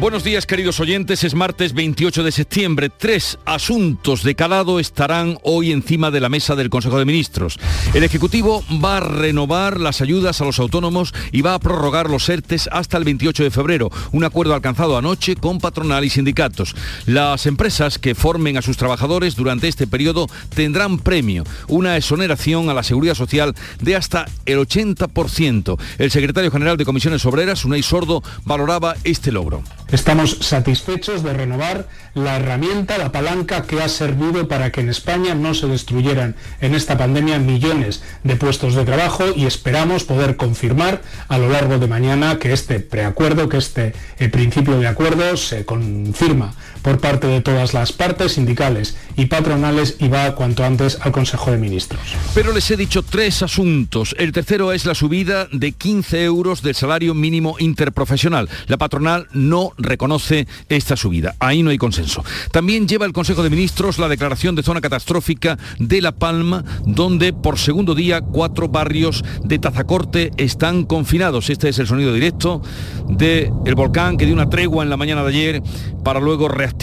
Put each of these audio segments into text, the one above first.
Buenos días queridos oyentes, es martes 28 de septiembre. Tres asuntos de calado estarán hoy encima de la mesa del Consejo de Ministros. El Ejecutivo va a renovar las ayudas a los autónomos y va a prorrogar los ERTES hasta el 28 de febrero, un acuerdo alcanzado anoche con patronal y sindicatos. Las empresas que formen a sus trabajadores durante este periodo tendrán premio, una exoneración a la seguridad social de hasta el 80%. El secretario general de Comisiones Obreras, Unai Sordo, valoraba este logro. Estamos satisfechos de renovar la herramienta, la palanca que ha servido para que en España no se destruyeran en esta pandemia millones de puestos de trabajo y esperamos poder confirmar a lo largo de mañana que este preacuerdo, que este eh, principio de acuerdo se confirma por parte de todas las partes sindicales y patronales y va cuanto antes al Consejo de Ministros. Pero les he dicho tres asuntos. El tercero es la subida de 15 euros del salario mínimo interprofesional. La patronal no reconoce esta subida. Ahí no hay consenso. También lleva el Consejo de Ministros la declaración de zona catastrófica de La Palma, donde por segundo día cuatro barrios de Tazacorte están confinados. Este es el sonido directo del el volcán que dio una tregua en la mañana de ayer para luego reactivar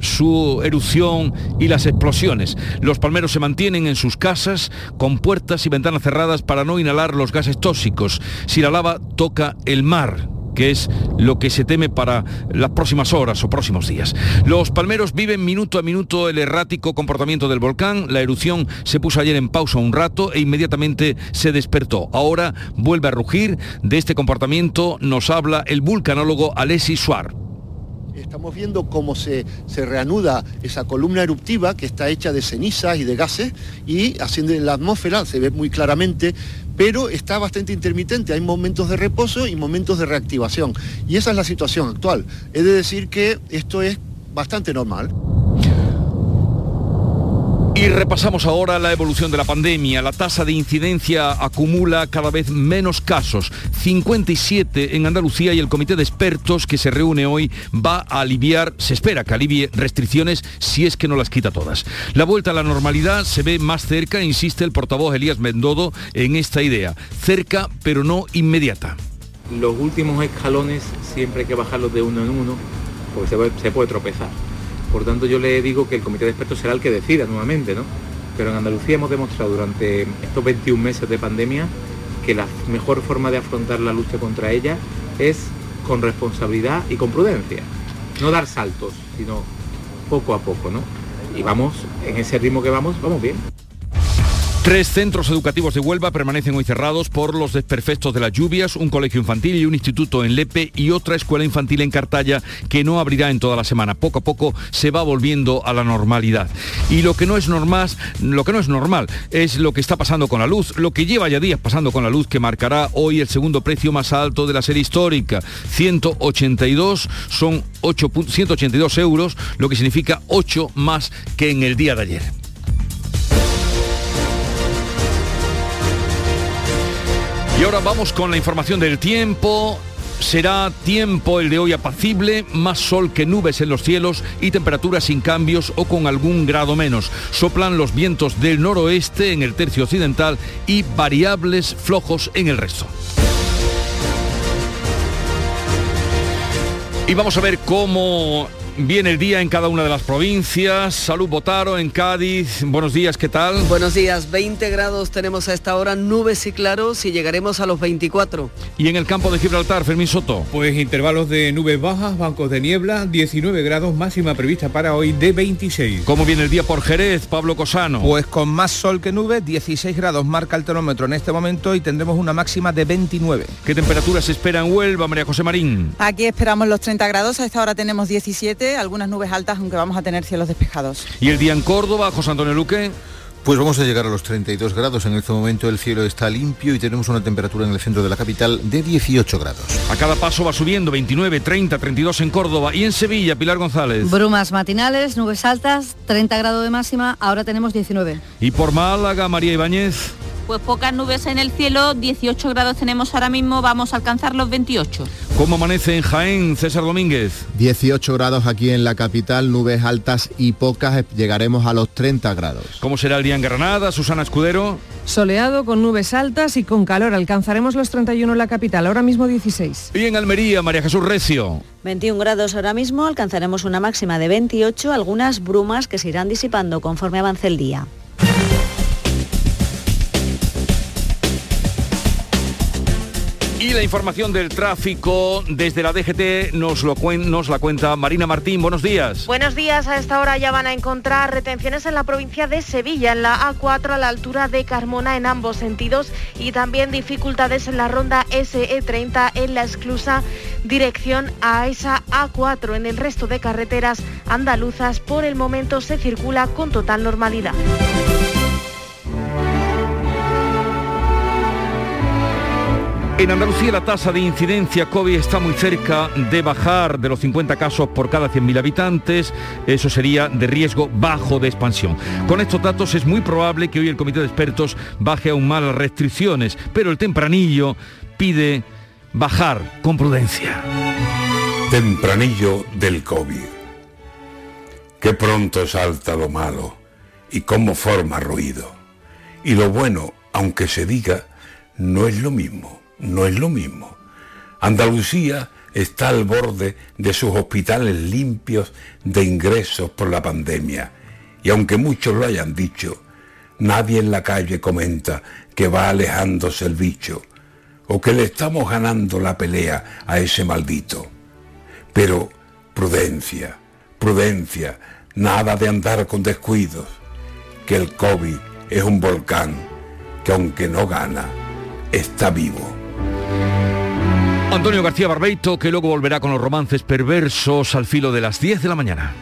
su erupción y las explosiones. Los palmeros se mantienen en sus casas con puertas y ventanas cerradas para no inhalar los gases tóxicos. Si la lava toca el mar, que es lo que se teme para las próximas horas o próximos días. Los palmeros viven minuto a minuto el errático comportamiento del volcán. La erupción se puso ayer en pausa un rato e inmediatamente se despertó. Ahora vuelve a rugir. De este comportamiento nos habla el vulcanólogo Alessi Suar. Estamos viendo cómo se, se, reanuda esa columna eruptiva que está hecha de cenizas y de gases y haciendo en la atmósfera, se ve muy claramente, pero está bastante intermitente. Hay momentos de reposo y momentos de reactivación. Y esa es la situación actual. He de decir que esto es bastante normal. Y repasamos ahora la evolución de la pandemia. La tasa de incidencia acumula cada vez menos casos, 57 en Andalucía y el comité de expertos que se reúne hoy va a aliviar, se espera que alivie restricciones si es que no las quita todas. La vuelta a la normalidad se ve más cerca, insiste el portavoz Elías Mendodo en esta idea, cerca pero no inmediata. Los últimos escalones siempre hay que bajarlos de uno en uno porque se puede, se puede tropezar. Por tanto, yo le digo que el comité de expertos será el que decida nuevamente, ¿no? Pero en Andalucía hemos demostrado durante estos 21 meses de pandemia que la mejor forma de afrontar la lucha contra ella es con responsabilidad y con prudencia. No dar saltos, sino poco a poco, ¿no? Y vamos, en ese ritmo que vamos, vamos bien. Tres centros educativos de Huelva permanecen hoy cerrados por los desperfectos de las lluvias, un colegio infantil y un instituto en Lepe y otra escuela infantil en Cartaya que no abrirá en toda la semana. Poco a poco se va volviendo a la normalidad. Y lo que no es normal, es lo que está pasando con la luz, lo que lleva ya días pasando con la luz que marcará hoy el segundo precio más alto de la serie histórica. 182 son 8, 182 euros, lo que significa 8 más que en el día de ayer. Y ahora vamos con la información del tiempo. Será tiempo el de hoy apacible, más sol que nubes en los cielos y temperaturas sin cambios o con algún grado menos. Soplan los vientos del noroeste en el tercio occidental y variables flojos en el resto. Y vamos a ver cómo Viene el día en cada una de las provincias. Salud Botaro en Cádiz. Buenos días, ¿qué tal? Buenos días. 20 grados tenemos a esta hora, nubes y claros y llegaremos a los 24. ¿Y en el campo de Gibraltar, Fermín Soto? Pues intervalos de nubes bajas, bancos de niebla, 19 grados máxima prevista para hoy de 26. ¿Cómo viene el día por Jerez, Pablo Cosano? Pues con más sol que nubes, 16 grados marca el termómetro en este momento y tendremos una máxima de 29. ¿Qué temperatura se espera en Huelva, María José Marín? Aquí esperamos los 30 grados, a esta hora tenemos 17 algunas nubes altas, aunque vamos a tener cielos despejados. ¿Y el día en Córdoba, José Antonio Luque? Pues vamos a llegar a los 32 grados. En este momento el cielo está limpio y tenemos una temperatura en el centro de la capital de 18 grados. A cada paso va subiendo 29, 30, 32 en Córdoba y en Sevilla, Pilar González. Brumas matinales, nubes altas, 30 grados de máxima, ahora tenemos 19. ¿Y por Málaga, María Ibáñez? Pues pocas nubes en el cielo, 18 grados tenemos ahora mismo, vamos a alcanzar los 28. ¿Cómo amanece en Jaén, César Domínguez? 18 grados aquí en la capital, nubes altas y pocas, llegaremos a los 30 grados. ¿Cómo será el día en Granada, Susana Escudero? Soleado, con nubes altas y con calor. Alcanzaremos los 31 en la capital, ahora mismo 16. Y en Almería, María Jesús Recio. 21 grados ahora mismo, alcanzaremos una máxima de 28, algunas brumas que se irán disipando conforme avance el día. Y la información del tráfico desde la DGT nos, la cuenta Marina Martín. Buenos días. Buenos días. A esta hora ya van a encontrar retenciones en la provincia de Sevilla, en la A4 a la altura de Carmona en ambos sentidos y también dificultades en la ronda SE30 en la exclusa dirección a esa A4. En el resto de carreteras andaluzas por el momento se circula con total normalidad. En Andalucía la tasa de incidencia COVID está muy cerca de bajar de los 50 casos por cada 100.000 habitantes. Eso sería de riesgo bajo de expansión. Con estos datos es muy probable que hoy el comité de expertos baje aún más las restricciones, pero el tempranillo pide bajar con prudencia. Tempranillo del COVID. Qué pronto salta lo malo y cómo forma ruido. Y lo bueno, aunque se diga, no es lo mismo no es lo mismo. Andalucía está al borde de sus hospitales limpios de ingresos por la pandemia. Y aunque muchos lo hayan dicho, nadie en la calle comenta que va alejándose el bicho o que le estamos ganando la pelea a ese maldito. Pero prudencia, prudencia, nada de andar con descuidos, que el COVID es un volcán que aunque no gana, está vivo. Antonio García Barbeito, que luego volverá con los romances perversos al filo de las 10 de la mañana.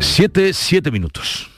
Siete, siete minutos.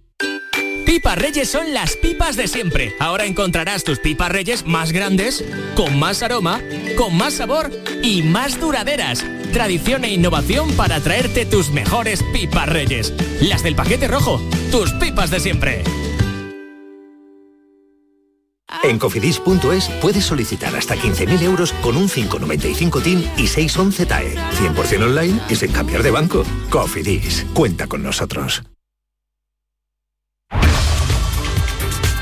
Pipas Reyes son las pipas de siempre. Ahora encontrarás tus pipas Reyes más grandes, con más aroma, con más sabor y más duraderas. Tradición e innovación para traerte tus mejores pipas Reyes. Las del paquete rojo, tus pipas de siempre. En cofidis.es puedes solicitar hasta 15.000 euros con un 595 TIN y 611 TAE. 100% online y sin cambiar de banco. Cofidis, cuenta con nosotros.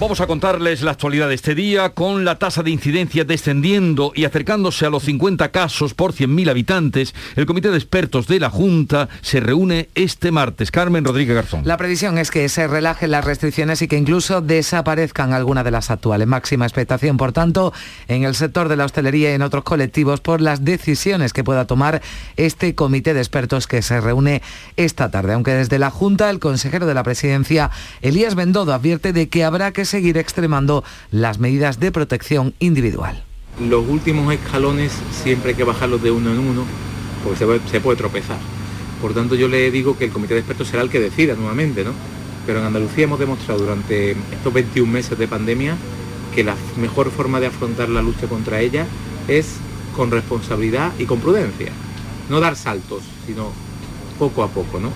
Vamos a contarles la actualidad de este día con la tasa de incidencia descendiendo y acercándose a los 50 casos por 100.000 habitantes. El comité de expertos de la Junta se reúne este martes. Carmen Rodríguez Garzón. La previsión es que se relajen las restricciones y que incluso desaparezcan algunas de las actuales. Máxima expectación, por tanto, en el sector de la hostelería y en otros colectivos por las decisiones que pueda tomar este comité de expertos que se reúne esta tarde. Aunque desde la Junta, el consejero de la presidencia, Elías Bendodo, advierte de que habrá que seguir extremando las medidas de protección individual. Los últimos escalones siempre hay que bajarlos de uno en uno, porque se puede, tropezar. Por tanto, yo le digo que el comité de expertos será el que decida nuevamente, ¿no? Pero en Andalucía hemos demostrado durante estos 21 meses de pandemia que la mejor forma de afrontar la lucha contra ella es con responsabilidad y con prudencia. No dar saltos, sino poco a poco, ¿no?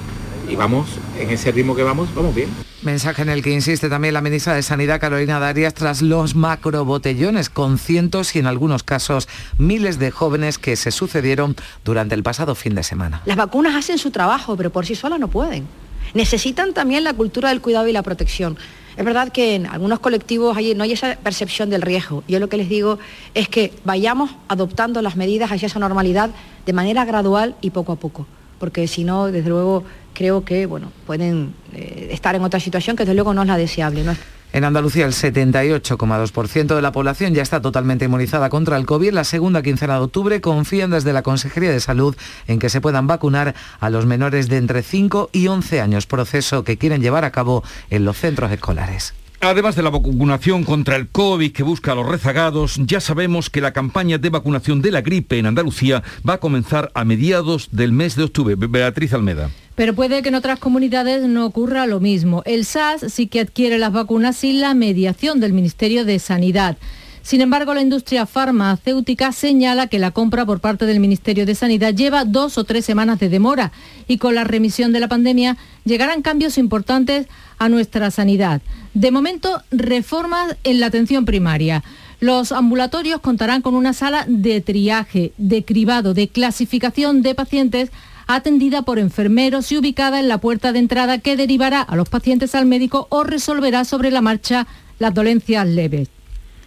Y vamos, en ese ritmo que vamos, vamos bien. Mensaje en el que insiste también la ministra de Sanidad Carolina Darias tras los macrobotellones con cientos y en algunos casos miles de jóvenes que se sucedieron durante el pasado fin de semana. Las vacunas hacen su trabajo, pero por sí solas no pueden. Necesitan también la cultura del cuidado y la protección. Es verdad que en algunos colectivos no hay esa percepción del riesgo. Yo lo que les digo es que vayamos adoptando las medidas hacia esa normalidad de manera gradual y poco a poco porque si no, desde luego, creo que bueno, pueden eh, estar en otra situación que desde luego no es la deseable. En Andalucía el 78,2% de la población ya está totalmente inmunizada contra el COVID. La segunda quincena de octubre confían desde la Consejería de Salud en que se puedan vacunar a los menores de entre 5 y 11 años, proceso que quieren llevar a cabo en los centros escolares. Además de la vacunación contra el COVID que busca a los rezagados, ya sabemos que la campaña de vacunación de la gripe en Andalucía va a comenzar a mediados del mes de octubre. Beatriz Almeda. Pero puede que en otras comunidades no ocurra lo mismo. El SAS sí que adquiere las vacunas sin la mediación del Ministerio de Sanidad. Sin embargo, la industria farmacéutica señala que la compra por parte del Ministerio de Sanidad lleva dos o tres semanas de demora y con la remisión de la pandemia llegarán cambios importantes a nuestra sanidad. De momento, reformas en la atención primaria. Los ambulatorios contarán con una sala de triaje, de cribado, de clasificación de pacientes atendida por enfermeros y ubicada en la puerta de entrada que derivará a los pacientes al médico o resolverá sobre la marcha las dolencias leves.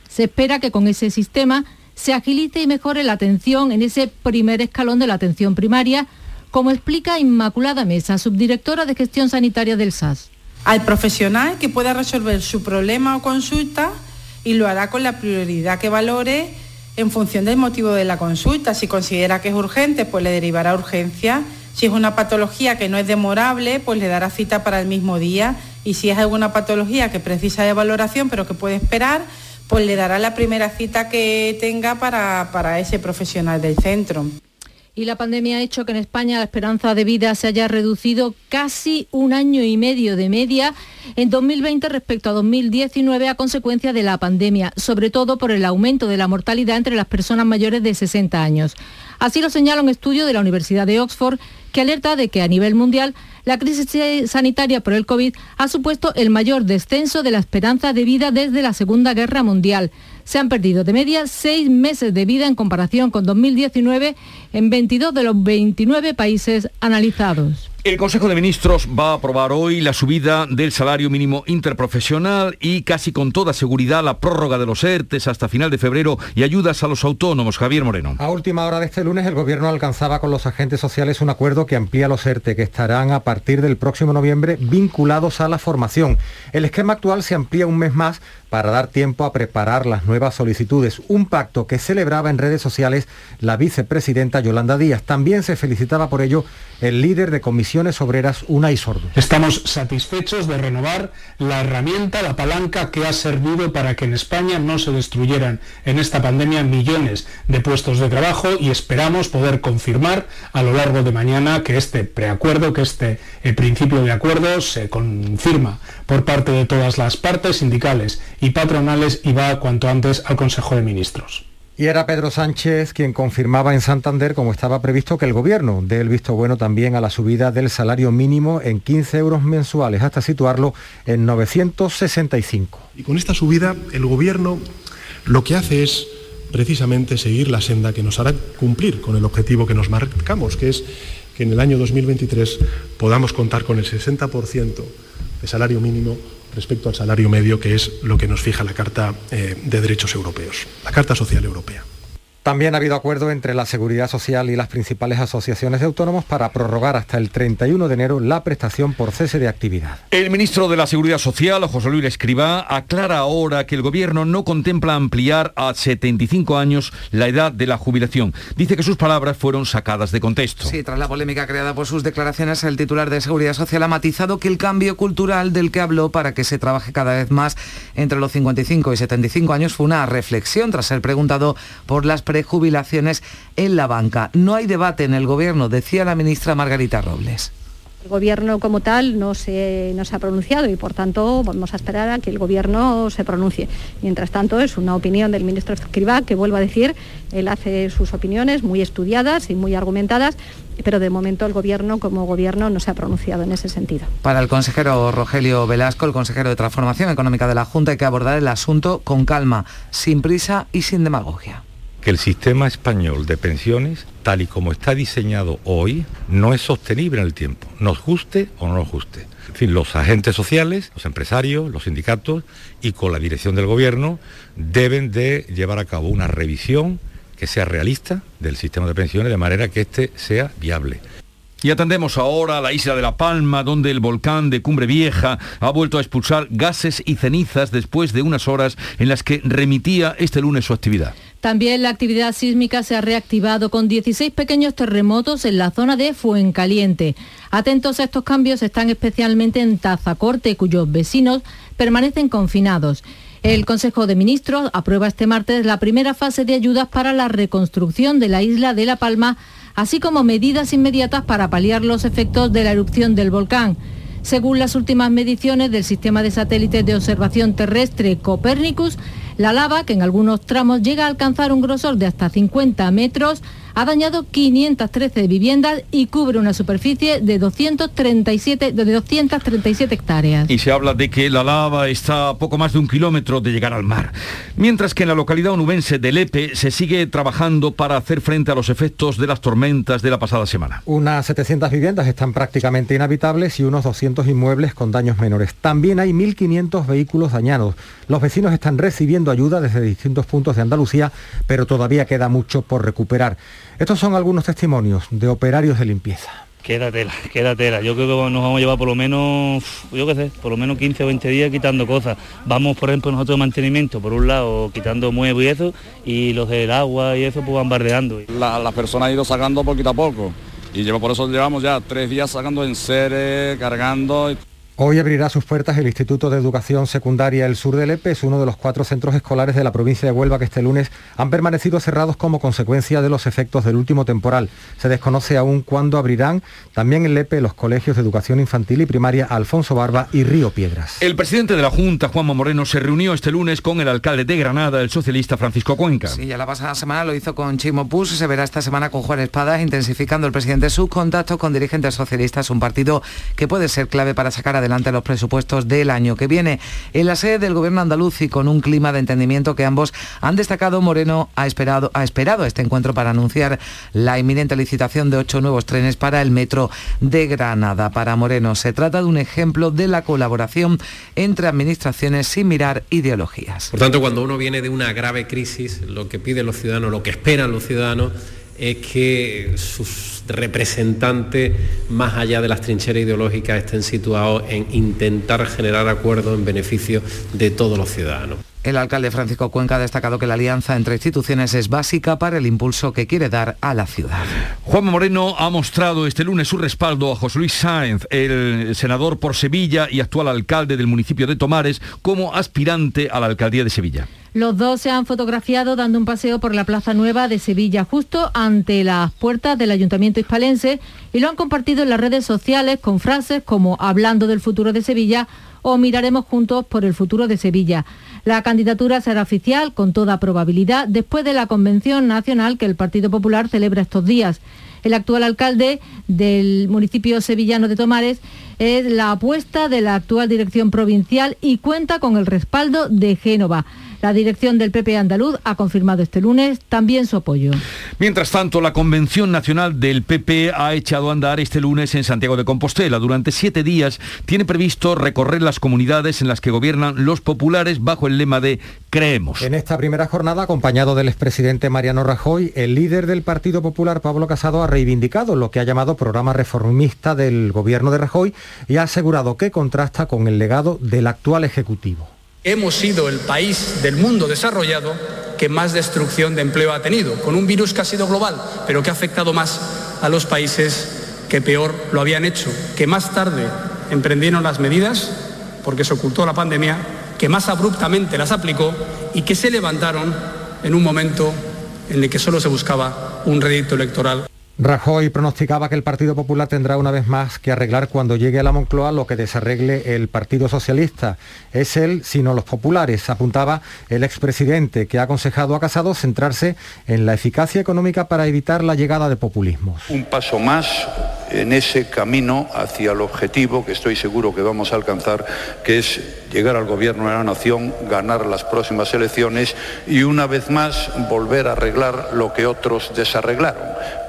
Se espera que con ese sistema se agilice y mejore la atención en ese primer escalón de la atención primaria, como explica Inmaculada Mesa, subdirectora de gestión sanitaria del SAS al profesional que pueda resolver su problema o consulta y lo hará con la prioridad que valore en función del motivo de la consulta. Si considera que es urgente, pues le derivará urgencia. Si es una patología que no es demorable, pues le dará cita para el mismo día. Y si es alguna patología que precisa de valoración pero que puede esperar, pues le dará la primera cita que tenga para, para ese profesional del centro y la pandemia ha hecho que en España la esperanza de vida se haya reducido casi un año y medio de media en 2020 respecto a 2019 a consecuencia de la pandemia, sobre todo por el aumento de la mortalidad entre las personas mayores de 60 años. Así lo señala un estudio de la Universidad de Oxford que alerta de que a nivel mundial la crisis sanitaria por el COVID ha supuesto el mayor descenso de la esperanza de vida desde la Segunda Guerra Mundial se han perdido de media seis meses de vida en comparación con 2019 en 22 de los 29 países analizados. El Consejo de Ministros va a aprobar hoy la subida del salario mínimo interprofesional y casi con toda seguridad la prórroga de los ERTES hasta final de febrero y ayudas a los autónomos. Javier Moreno. A última hora de este lunes el Gobierno alcanzaba con los agentes sociales un acuerdo que amplía los ERTE que estarán a partir del próximo noviembre vinculados a la formación. El esquema actual se amplía un mes más para dar tiempo a preparar las nuevas solicitudes. Un pacto que celebraba en redes sociales la vicepresidenta Yolanda Díaz. También se felicitaba por ello el líder de Unai Sordo. Estamos satisfechos de renovar la herramienta, la palanca que ha servido para que en España no se destruyeran en esta pandemia millones de puestos de trabajo y esperamos poder confirmar a lo largo de mañana que este preacuerdo, que este eh, principio de acuerdo se confirma por parte de todas las partes sindicales y patronales y va cuanto antes al Consejo de Ministros. Y era Pedro Sánchez quien confirmaba en Santander, como estaba previsto, que el Gobierno dé el visto bueno también a la subida del salario mínimo en 15 euros mensuales, hasta situarlo en 965. Y con esta subida, el Gobierno lo que hace es precisamente seguir la senda que nos hará cumplir con el objetivo que nos marcamos, que es que en el año 2023 podamos contar con el 60% de salario mínimo respecto al salario medio, que es lo que nos fija la Carta eh, de Derechos Europeos, la Carta Social Europea. También ha habido acuerdo entre la Seguridad Social y las principales asociaciones de autónomos para prorrogar hasta el 31 de enero la prestación por cese de actividad. El ministro de la Seguridad Social, José Luis Escribá, aclara ahora que el gobierno no contempla ampliar a 75 años la edad de la jubilación. Dice que sus palabras fueron sacadas de contexto. Sí, tras la polémica creada por sus declaraciones, el titular de Seguridad Social ha matizado que el cambio cultural del que habló para que se trabaje cada vez más entre los 55 y 75 años fue una reflexión tras ser preguntado por las jubilaciones en la banca. No hay debate en el Gobierno, decía la ministra Margarita Robles. El Gobierno como tal no se, no se ha pronunciado y por tanto vamos a esperar a que el Gobierno se pronuncie. Mientras tanto es una opinión del ministro Escribá que vuelvo a decir, él hace sus opiniones muy estudiadas y muy argumentadas, pero de momento el Gobierno como Gobierno no se ha pronunciado en ese sentido. Para el consejero Rogelio Velasco, el consejero de Transformación Económica de la Junta, hay que abordar el asunto con calma, sin prisa y sin demagogia que el sistema español de pensiones, tal y como está diseñado hoy, no es sostenible en el tiempo, nos guste o no nos guste. En fin, los agentes sociales, los empresarios, los sindicatos y con la dirección del gobierno deben de llevar a cabo una revisión que sea realista del sistema de pensiones de manera que éste sea viable. Y atendemos ahora a la isla de La Palma, donde el volcán de Cumbre Vieja ha vuelto a expulsar gases y cenizas después de unas horas en las que remitía este lunes su actividad. También la actividad sísmica se ha reactivado con 16 pequeños terremotos en la zona de Fuencaliente. Atentos a estos cambios están especialmente en Tazacorte, cuyos vecinos permanecen confinados. El Consejo de Ministros aprueba este martes la primera fase de ayudas para la reconstrucción de la isla de La Palma, así como medidas inmediatas para paliar los efectos de la erupción del volcán. Según las últimas mediciones del sistema de satélites de observación terrestre Copernicus, la lava, que en algunos tramos llega a alcanzar un grosor de hasta 50 metros, ha dañado 513 viviendas y cubre una superficie de 237, de 237 hectáreas. Y se habla de que la lava está a poco más de un kilómetro de llegar al mar. Mientras que en la localidad onubense de Lepe se sigue trabajando para hacer frente a los efectos de las tormentas de la pasada semana. Unas 700 viviendas están prácticamente inhabitables y unos 200 inmuebles con daños menores. También hay 1.500 vehículos dañados. Los vecinos están recibiendo ayuda desde distintos puntos de Andalucía, pero todavía queda mucho por recuperar. Estos son algunos testimonios de operarios de limpieza. Queda tela, queda tela. Yo creo que nos vamos a llevar por lo menos, yo qué sé, por lo menos 15 o 20 días quitando cosas. Vamos, por ejemplo, nosotros de mantenimiento, por un lado, quitando muebles y eso, y los del agua y eso, pues bombardeando. La, las personas han ido sacando poquito a poco. Y llevo, por eso llevamos ya tres días sacando en seres, cargando. Hoy abrirá sus puertas el Instituto de Educación Secundaria El Sur del Epe, es uno de los cuatro centros escolares de la provincia de Huelva que este lunes han permanecido cerrados como consecuencia de los efectos del último temporal. Se desconoce aún cuándo abrirán también el Epe los colegios de educación infantil y primaria Alfonso Barba y Río Piedras. El presidente de la Junta, Juanma Moreno, se reunió este lunes con el alcalde de Granada, el socialista Francisco Cuenca. Sí, ya la pasada semana lo hizo con Chimo Pus, se verá esta semana con Juan Espadas, intensificando el presidente sus contactos con dirigentes socialistas, un partido que puede ser clave para sacar adelante los presupuestos del año que viene. En la sede del gobierno andaluz y con un clima de entendimiento que ambos han destacado, Moreno ha esperado, ha esperado este encuentro para anunciar la inminente licitación de ocho nuevos trenes para el metro de Granada. Para Moreno se trata de un ejemplo de la colaboración entre administraciones sin mirar ideologías. Por tanto, cuando uno viene de una grave crisis, lo que piden los ciudadanos, lo que esperan los ciudadanos, es que sus representantes, más allá de las trincheras ideológicas, estén situados en intentar generar acuerdos en beneficio de todos los ciudadanos. El alcalde Francisco Cuenca ha destacado que la alianza entre instituciones es básica para el impulso que quiere dar a la ciudad. Juan Moreno ha mostrado este lunes su respaldo a José Luis Sáenz, el senador por Sevilla y actual alcalde del municipio de Tomares, como aspirante a la alcaldía de Sevilla. Los dos se han fotografiado dando un paseo por la Plaza Nueva de Sevilla, justo ante las puertas del Ayuntamiento hispalense, y lo han compartido en las redes sociales con frases como hablando del futuro de Sevilla o miraremos juntos por el futuro de Sevilla. La candidatura será oficial, con toda probabilidad, después de la convención nacional que el Partido Popular celebra estos días. El actual alcalde del municipio sevillano de Tomares es la apuesta de la actual dirección provincial y cuenta con el respaldo de Génova. La dirección del PP andaluz ha confirmado este lunes también su apoyo. Mientras tanto, la Convención Nacional del PP ha echado a andar este lunes en Santiago de Compostela. Durante siete días tiene previsto recorrer las comunidades en las que gobiernan los populares bajo el lema de Creemos. En esta primera jornada, acompañado del expresidente Mariano Rajoy, el líder del Partido Popular, Pablo Casado, ha reivindicado lo que ha llamado programa reformista del gobierno de Rajoy y ha asegurado que contrasta con el legado del actual Ejecutivo. Hemos sido el país del mundo desarrollado que más destrucción de empleo ha tenido, con un virus que ha sido global, pero que ha afectado más a los países que peor lo habían hecho, que más tarde emprendieron las medidas, porque se ocultó la pandemia, que más abruptamente las aplicó y que se levantaron en un momento en el que solo se buscaba un rédito electoral. Rajoy pronosticaba que el Partido Popular tendrá una vez más que arreglar cuando llegue a la Moncloa lo que desarregle el Partido Socialista. Es él, sino los populares, apuntaba el expresidente, que ha aconsejado a Casado centrarse en la eficacia económica para evitar la llegada de populismos. Un paso más en ese camino hacia el objetivo que estoy seguro que vamos a alcanzar, que es llegar al gobierno de la nación, ganar las próximas elecciones y una vez más volver a arreglar lo que otros desarreglaron.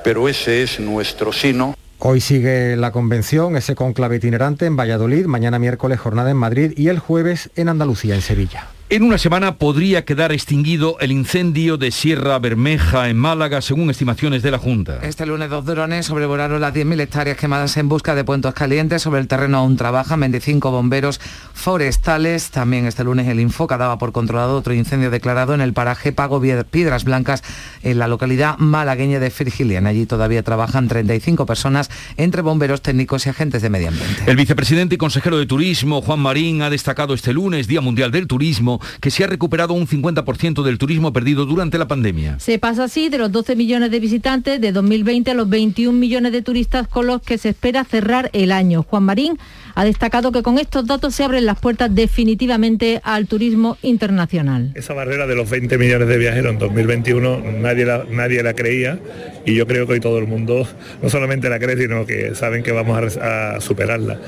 Pero ese es nuestro sino. Hoy sigue la convención, ese conclave itinerante en Valladolid, mañana miércoles jornada en Madrid y el jueves en Andalucía, en Sevilla. En una semana podría quedar extinguido el incendio de Sierra Bermeja en Málaga, según estimaciones de la Junta. Este lunes dos drones sobrevolaron las 10.000 hectáreas quemadas en busca de puentes calientes. Sobre el terreno aún trabajan 25 bomberos forestales. También este lunes el Infoca daba por controlado otro incendio declarado en el paraje Pago Piedras Blancas, en la localidad malagueña de Firgilian. Allí todavía trabajan 35 personas entre bomberos técnicos y agentes de medio ambiente. El vicepresidente y consejero de Turismo, Juan Marín, ha destacado este lunes, Día Mundial del Turismo, que se ha recuperado un 50% del turismo perdido durante la pandemia. Se pasa así de los 12 millones de visitantes de 2020 a los 21 millones de turistas con los que se espera cerrar el año. Juan Marín ha destacado que con estos datos se abren las puertas definitivamente al turismo internacional. Esa barrera de los 20 millones de viajeros en 2021 nadie la, nadie la creía y yo creo que hoy todo el mundo no solamente la cree, sino que saben que vamos a, a superarla.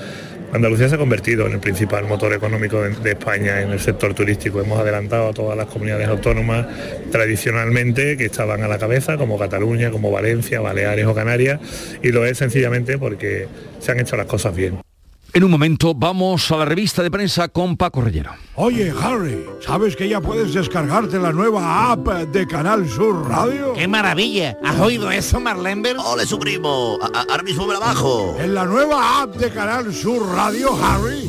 Andalucía se ha convertido en el principal motor económico de, España en el sector turístico. Hemos adelantado a todas las comunidades autónomas tradicionalmente que estaban a la cabeza, como Cataluña, como Valencia, Baleares o Canarias, y lo es sencillamente porque se han hecho las cosas bien. En un momento vamos a la revista de prensa con Paco Rellero. Oye, Harry, ¿sabes que ya puedes descargarte la nueva app de Canal Sur Radio? ¡Qué maravilla! ¿Has oído eso, Marlenber? ¡Ole, su primo! ahora mismo me la bajo. En la nueva app de Canal Sur Radio, Harry,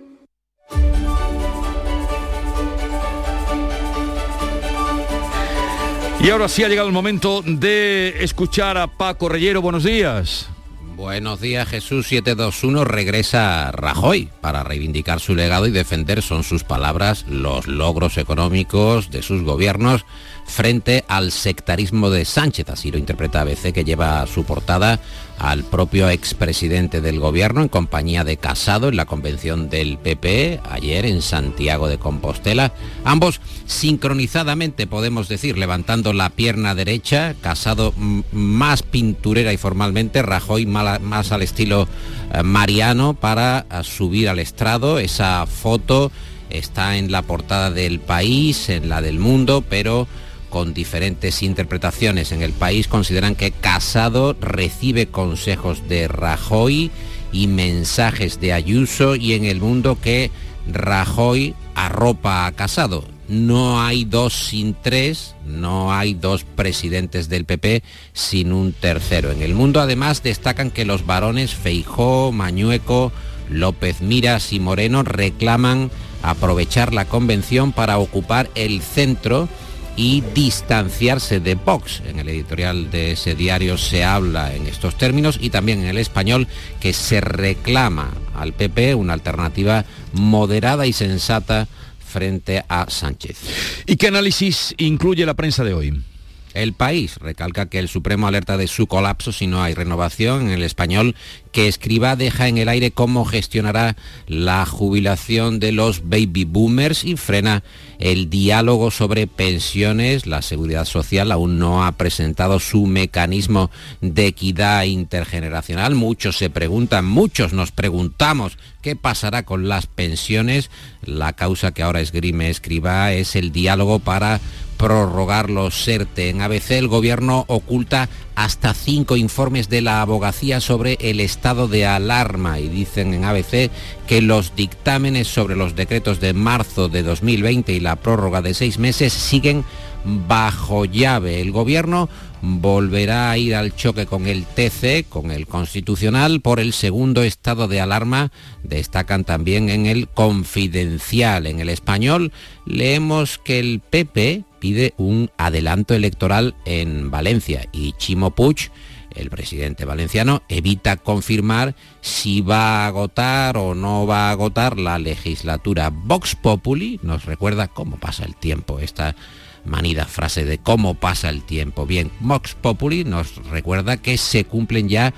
Y ahora sí ha llegado el momento de escuchar a Paco Reyero. Buenos días. Buenos días Jesús 721 regresa Rajoy para reivindicar su legado y defender, son sus palabras, los logros económicos de sus gobiernos frente al sectarismo de Sánchez, así lo interpreta ABC que lleva su portada al propio expresidente del gobierno en compañía de Casado en la convención del PP ayer en Santiago de Compostela, ambos sincronizadamente podemos decir levantando la pierna derecha, Casado más pinturera y formalmente, Rajoy más al estilo eh, mariano para eh, subir al estrado, esa foto está en la portada del país, en la del mundo, pero con diferentes interpretaciones en el país, consideran que Casado recibe consejos de Rajoy y mensajes de Ayuso y en el mundo que Rajoy arropa a Casado. No hay dos sin tres, no hay dos presidentes del PP sin un tercero. En el mundo además destacan que los varones Feijó, Mañueco, López Miras y Moreno reclaman aprovechar la convención para ocupar el centro y distanciarse de Vox. En el editorial de ese diario se habla en estos términos y también en el español que se reclama al PP una alternativa moderada y sensata frente a Sánchez. ¿Y qué análisis incluye la prensa de hoy? El país recalca que el Supremo alerta de su colapso si no hay renovación. En el español, que escriba deja en el aire cómo gestionará la jubilación de los baby boomers y frena el diálogo sobre pensiones. La Seguridad Social aún no ha presentado su mecanismo de equidad intergeneracional. Muchos se preguntan, muchos nos preguntamos qué pasará con las pensiones. La causa que ahora esgrime escriba es el diálogo para prorrogar los SERTE. En ABC el gobierno oculta hasta cinco informes de la abogacía sobre el estado de alarma y dicen en ABC que los dictámenes sobre los decretos de marzo de 2020 y la prórroga de seis meses siguen bajo llave. El gobierno volverá a ir al choque con el TC, con el Constitucional, por el segundo estado de alarma. Destacan también en el Confidencial. En el español leemos que el PP pide un adelanto electoral en Valencia y Chimo Puig el presidente valenciano evita confirmar si va a agotar o no va a agotar la legislatura. Vox Populi nos recuerda cómo pasa el tiempo esta manida frase de cómo pasa el tiempo. Bien, Vox Populi nos recuerda que se cumplen ya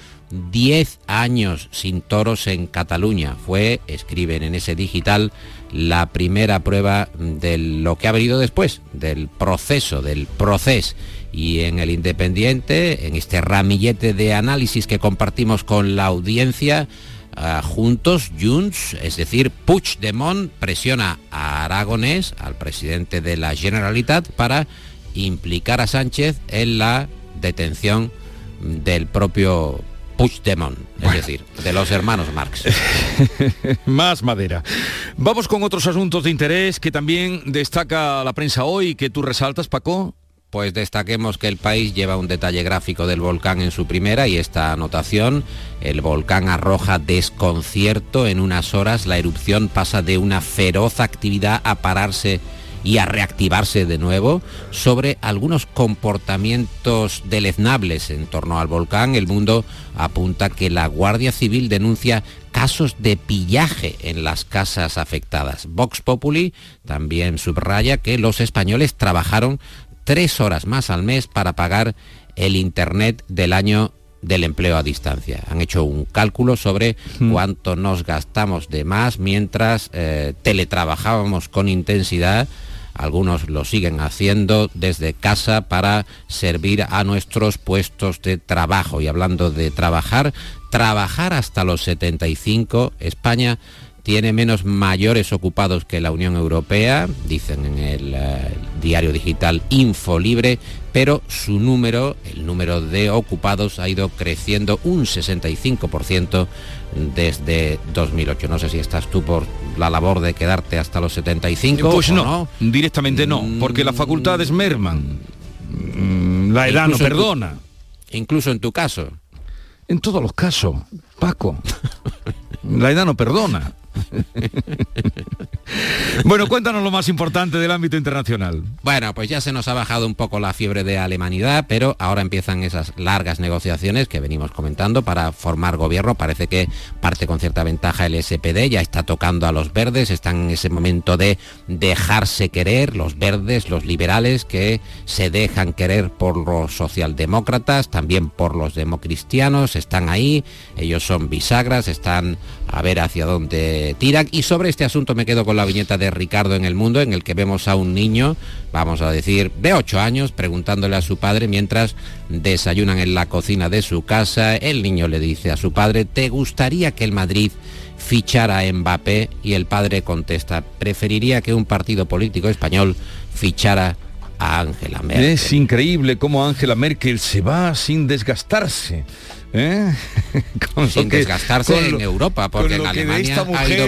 10 años sin toros en Cataluña. Fue, escriben en ese digital, la primera prueba de lo que ha venido después, del proceso, del proceso. Y en el Independiente, en este ramillete de análisis que compartimos con la audiencia, ah, juntos, Junts, es decir, Puigdemont presiona a Aragonés, al presidente de la Generalitat, para implicar a Sánchez en la detención del propio Puigdemont, es decir, de los hermanos Marx. Más madera. Vamos con otros asuntos de interés que también destaca la prensa hoy, que tú resaltas, Paco. Pues destaquemos que el país lleva un detalle gráfico del volcán en su primera y esta anotación, el volcán arroja desconcierto en unas horas, la erupción pasa de una feroz actividad a pararse y a reactivarse de nuevo. Sobre algunos comportamientos deleznables en torno al volcán, el mundo apunta que la Guardia Civil denuncia casos de pillaje en las casas afectadas. Vox Populi también subraya que los españoles trabajaron tres horas más al mes para pagar el Internet del año del empleo a distancia. Han hecho un cálculo sobre cuánto nos gastamos de más mientras eh, teletrabajábamos con intensidad algunos lo siguen haciendo desde casa para servir a nuestros puestos de trabajo. Y hablando de trabajar, trabajar hasta los 75, España tiene menos mayores ocupados que la Unión Europea, dicen en el eh, diario digital Infolibre, pero su número, el número de ocupados, ha ido creciendo un 65% desde 2008. No sé si estás tú por la labor de quedarte hasta los 75. Pues no, directamente no, porque las facultades merman. Mm, La edad no tu- perdona. Incluso en tu caso. En todos los casos, Paco. La edad no perdona. bueno, cuéntanos lo más importante del ámbito internacional. Bueno, pues ya se nos ha bajado un poco la fiebre de alemanidad, pero ahora empiezan esas largas negociaciones que venimos comentando para formar gobierno. Parece que parte con cierta ventaja el SPD, ya está tocando a los verdes, están en ese momento de dejarse querer, los verdes, los liberales, que se dejan querer por los socialdemócratas, también por los democristianos, están ahí, ellos son bisagras, están a ver hacia dónde tiran. Y sobre este asunto me quedo con la viñeta de Ricardo en el mundo, en el que vemos a un niño, vamos a decir, de 8 años, preguntándole a su padre mientras desayunan en la cocina de su casa. El niño le dice a su padre, ¿te gustaría que el Madrid fichara a Mbappé? Y el padre contesta, preferiría que un partido político español fichara a Angela Merkel. Es increíble cómo Angela Merkel se va sin desgastarse. ¿eh? Con sin que- desgastarse con en lo- Europa, porque en Alemania ha ido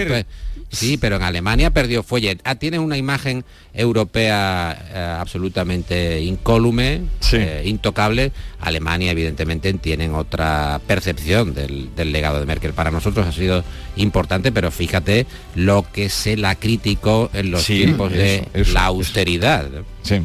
Sí, pero en Alemania perdió fuelle. Ah, tiene una imagen europea eh, absolutamente incólume, eh, intocable. Alemania, evidentemente, tienen otra percepción del, del legado de Merkel. Para nosotros ha sido importante, pero fíjate lo que se la criticó en los Sí, tiempos de eso, la eso. austeridad. Sí.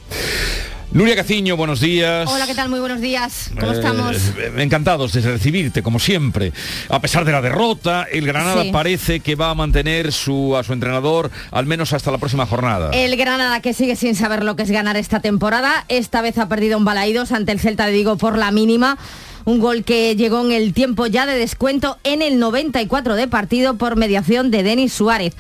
Nuria Caciño, buenos días. Hola, ¿qué tal? Muy buenos días. ¿Cómo Eh, estamos? encantados de recibirte, como siempre. A pesar de la derrota, el Granada Sí. parece que va a mantener su, a su entrenador al menos hasta la próxima jornada. El Granada que sigue sin saber lo que es ganar esta temporada. Esta vez ha perdido un balaídos ante el Celta de Vigo por la mínima. Un gol que llegó en el tiempo ya de descuento en el 94 de partido por mediación de Denis Suárez.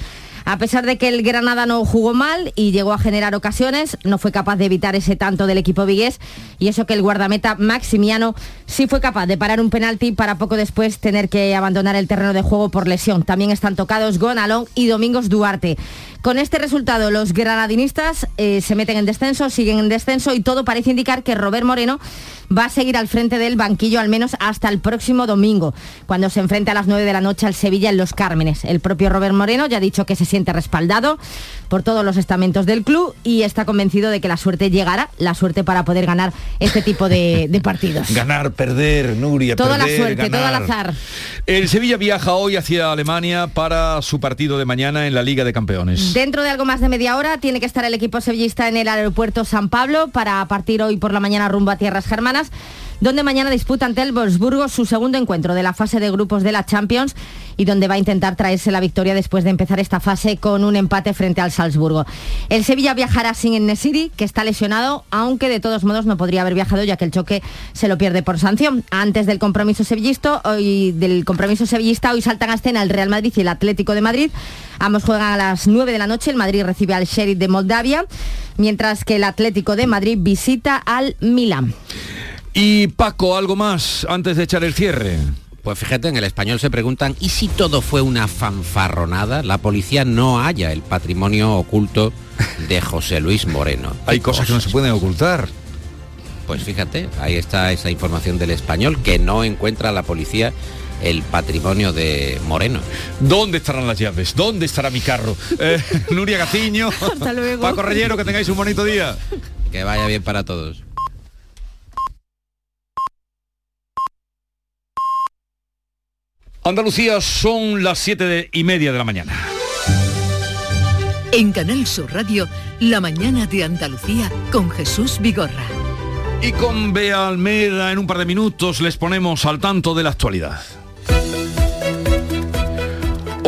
A pesar de que el Granada no jugó mal y llegó a generar ocasiones, no fue capaz de evitar ese tanto del equipo vigués y eso que el guardameta Maximiano sí fue capaz de parar un penalti para poco después tener que abandonar el terreno de juego por lesión. También están tocados Gonalón y Domingos Duarte. Con este resultado, los granadinistas eh, se meten en descenso, siguen en descenso y todo parece indicar que Robert Moreno va a seguir al frente del banquillo al menos hasta el próximo domingo, cuando se enfrente a las 9 de la noche al Sevilla en Los Cármenes. El propio Robert Moreno ya ha dicho que se siente respaldado por todos los estamentos del club y está convencido de que la suerte llegará, la suerte para poder ganar este tipo de, de partidos. Ganar, perder, Nuria, Toda la suerte, todo al ganar. azar. El Sevilla viaja hoy hacia Alemania para su partido de mañana en la Liga de Campeones. Dentro de algo más de media hora tiene que estar el equipo sevillista en el aeropuerto San Pablo para partir hoy por la mañana rumbo a tierras germanas. Donde mañana disputa ante el Wolfsburgo su segundo encuentro de la fase de grupos de la Champions y donde va a intentar traerse la victoria después de empezar esta fase con un empate frente al Salzburgo. El Sevilla viajará sin Nesiri, que está lesionado, aunque de todos modos no podría haber viajado ya que el choque se lo pierde por sanción. Antes del compromiso sevillista, hoy del compromiso sevillista, hoy saltan a escena el Real Madrid y el Atlético de Madrid. Ambos juegan a las 9 de la noche. El Madrid recibe al Sheriff de Moldavia, mientras que el Atlético de Madrid visita al Milán. Y Paco, algo más antes de echar el cierre. Pues fíjate, en el español se preguntan, ¿y si todo fue una fanfarronada? La policía no halla el patrimonio oculto de José Luis Moreno. Hay cosas que no se pueden ocultar. Pues fíjate, ahí está esa información del español, que no encuentra la policía el patrimonio de Moreno. ¿Dónde estarán las llaves? ¿Dónde estará mi carro? Eh, Nuria Gaciño, Hasta luego. Paco Reyero, que tengáis un bonito día. Que vaya bien para todos. Andalucía son las siete y media de la mañana. En Canal Sur Radio, La mañana de Andalucía con Jesús Vigorra. Y con Bea Almeda en un par de minutos les ponemos al tanto de la actualidad.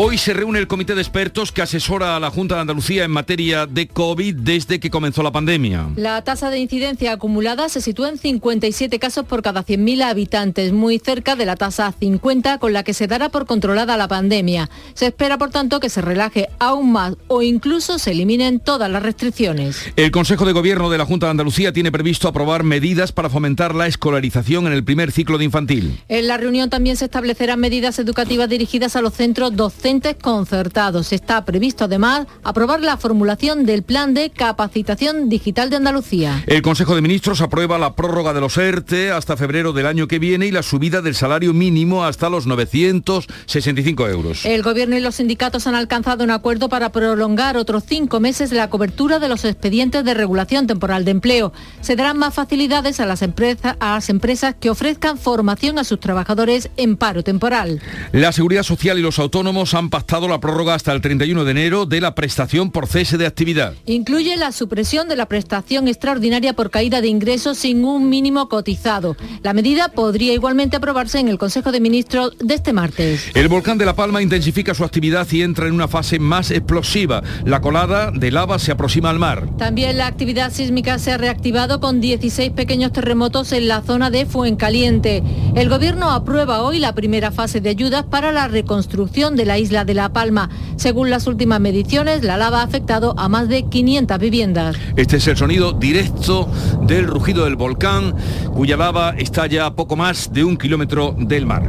Hoy se reúne el comité de expertos que asesora a la Junta de Andalucía en materia de COVID desde que comenzó la pandemia. La tasa de incidencia acumulada se sitúa en 57 casos por cada 100.000 habitantes, muy cerca de la tasa 50 con la que se dará por controlada la pandemia. Se espera, por tanto, que se relaje aún más o incluso se eliminen todas las restricciones. El Consejo de Gobierno de la Junta de Andalucía tiene previsto aprobar medidas para fomentar la escolarización en el primer ciclo de infantil. En la reunión también se establecerán medidas educativas dirigidas a los centros docentes concertados. Está previsto además aprobar la formulación del plan de capacitación digital de Andalucía. El Consejo de Ministros aprueba la prórroga de los ERTE hasta febrero del año que viene y la subida del salario mínimo hasta los 965 euros. El Gobierno y los sindicatos han alcanzado un acuerdo para prolongar otros cinco meses la cobertura de los expedientes de regulación temporal de empleo. Se darán más facilidades a las, empresas, a las empresas que ofrezcan formación a sus trabajadores en paro temporal. La Seguridad Social y los autónomos han pactado la prórroga hasta el 31 de enero de la prestación por cese de actividad. Incluye la supresión de la prestación extraordinaria por caída de ingresos sin un mínimo cotizado. La medida podría igualmente aprobarse en el Consejo de Ministros de este martes. El volcán de La Palma intensifica su actividad y entra en una fase más explosiva. La colada de lava se aproxima al mar. También la actividad sísmica se ha reactivado con 16 pequeños terremotos en la zona de Fuencaliente. El Gobierno aprueba hoy la primera fase de ayudas para la reconstrucción de la isla de La Palma. Según las últimas mediciones, la lava ha afectado a más de 500 viviendas. Este es el sonido directo del rugido del volcán, cuya lava está ya a poco más de un kilómetro del mar.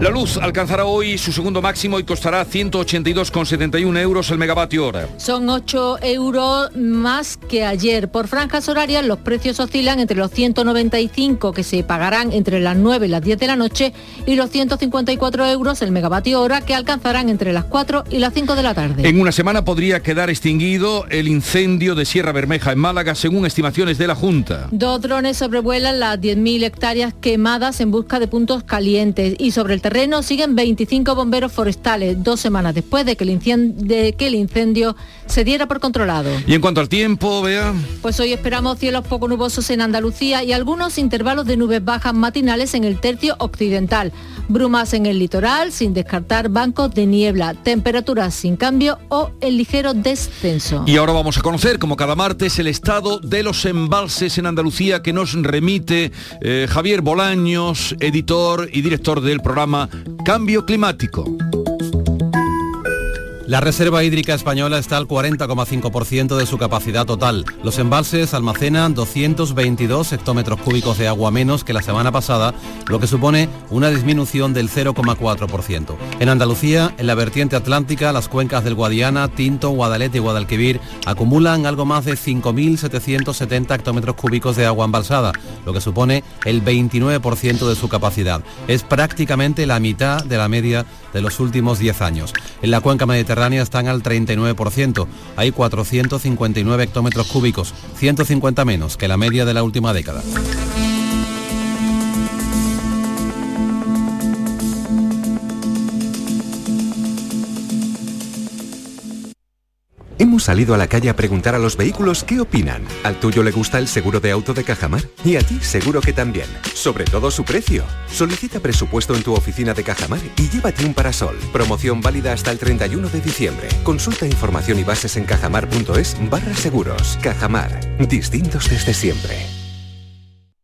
La luz alcanzará hoy su segundo máximo y costará 182,71 euros el megavatio hora. Son 8 euros más que ayer. Por franjas horarias los precios oscilan entre los 195 que se pagarán entre las 9 y las 10 de la noche y los 154 euros el megavatio hora que alcanzarán entre las 4 y las 5 de la tarde. En una semana podría quedar extinguido el incendio de Sierra Bermeja en Málaga según estimaciones de la Junta. Dos drones sobrevuelan las 10.000 hectáreas quemadas en busca de puntos calientes y sobre el terreno siguen 25 bomberos forestales, dos semanas después de que, el incendio, de que el incendio se diera por controlado. Y en cuanto al tiempo, vea. Pues hoy esperamos cielos poco nubosos en Andalucía y algunos intervalos de nubes bajas matinales en el tercio occidental. Brumas en el litoral, sin descartar bancos de niebla, temperaturas sin cambio o el ligero descenso. Y ahora vamos a conocer, como cada martes, el estado de los embalses en Andalucía que nos remite eh, Javier Bolaños, editor y director del programa Cambio Climático. La reserva hídrica española está al 40,5% de su capacidad total. Los embalses almacenan 222 hectómetros cúbicos de agua menos que la semana pasada, lo que supone una disminución del 0,4%. En Andalucía, en la vertiente atlántica, las cuencas del Guadiana, Tinto, Guadalete y Guadalquivir acumulan algo más de 5.770 hectómetros cúbicos de agua embalsada, lo que supone el 29% de su capacidad. Es prácticamente la mitad de la media de los últimos 10 años. En la cuenca mediterránea están al 39%. Hay 459 hectómetros cúbicos, 150 menos que la media de la última década. Hemos salido a la calle a preguntar a los vehículos qué opinan. ¿Al tuyo le gusta el seguro de auto de Cajamar? Y a ti seguro que también. Sobre todo su precio. Solicita presupuesto en tu oficina de Cajamar y llévate un parasol. Promoción válida hasta el 31 de diciembre. Consulta información y bases en cajamar.es barra seguros. Cajamar. Distintos desde siempre.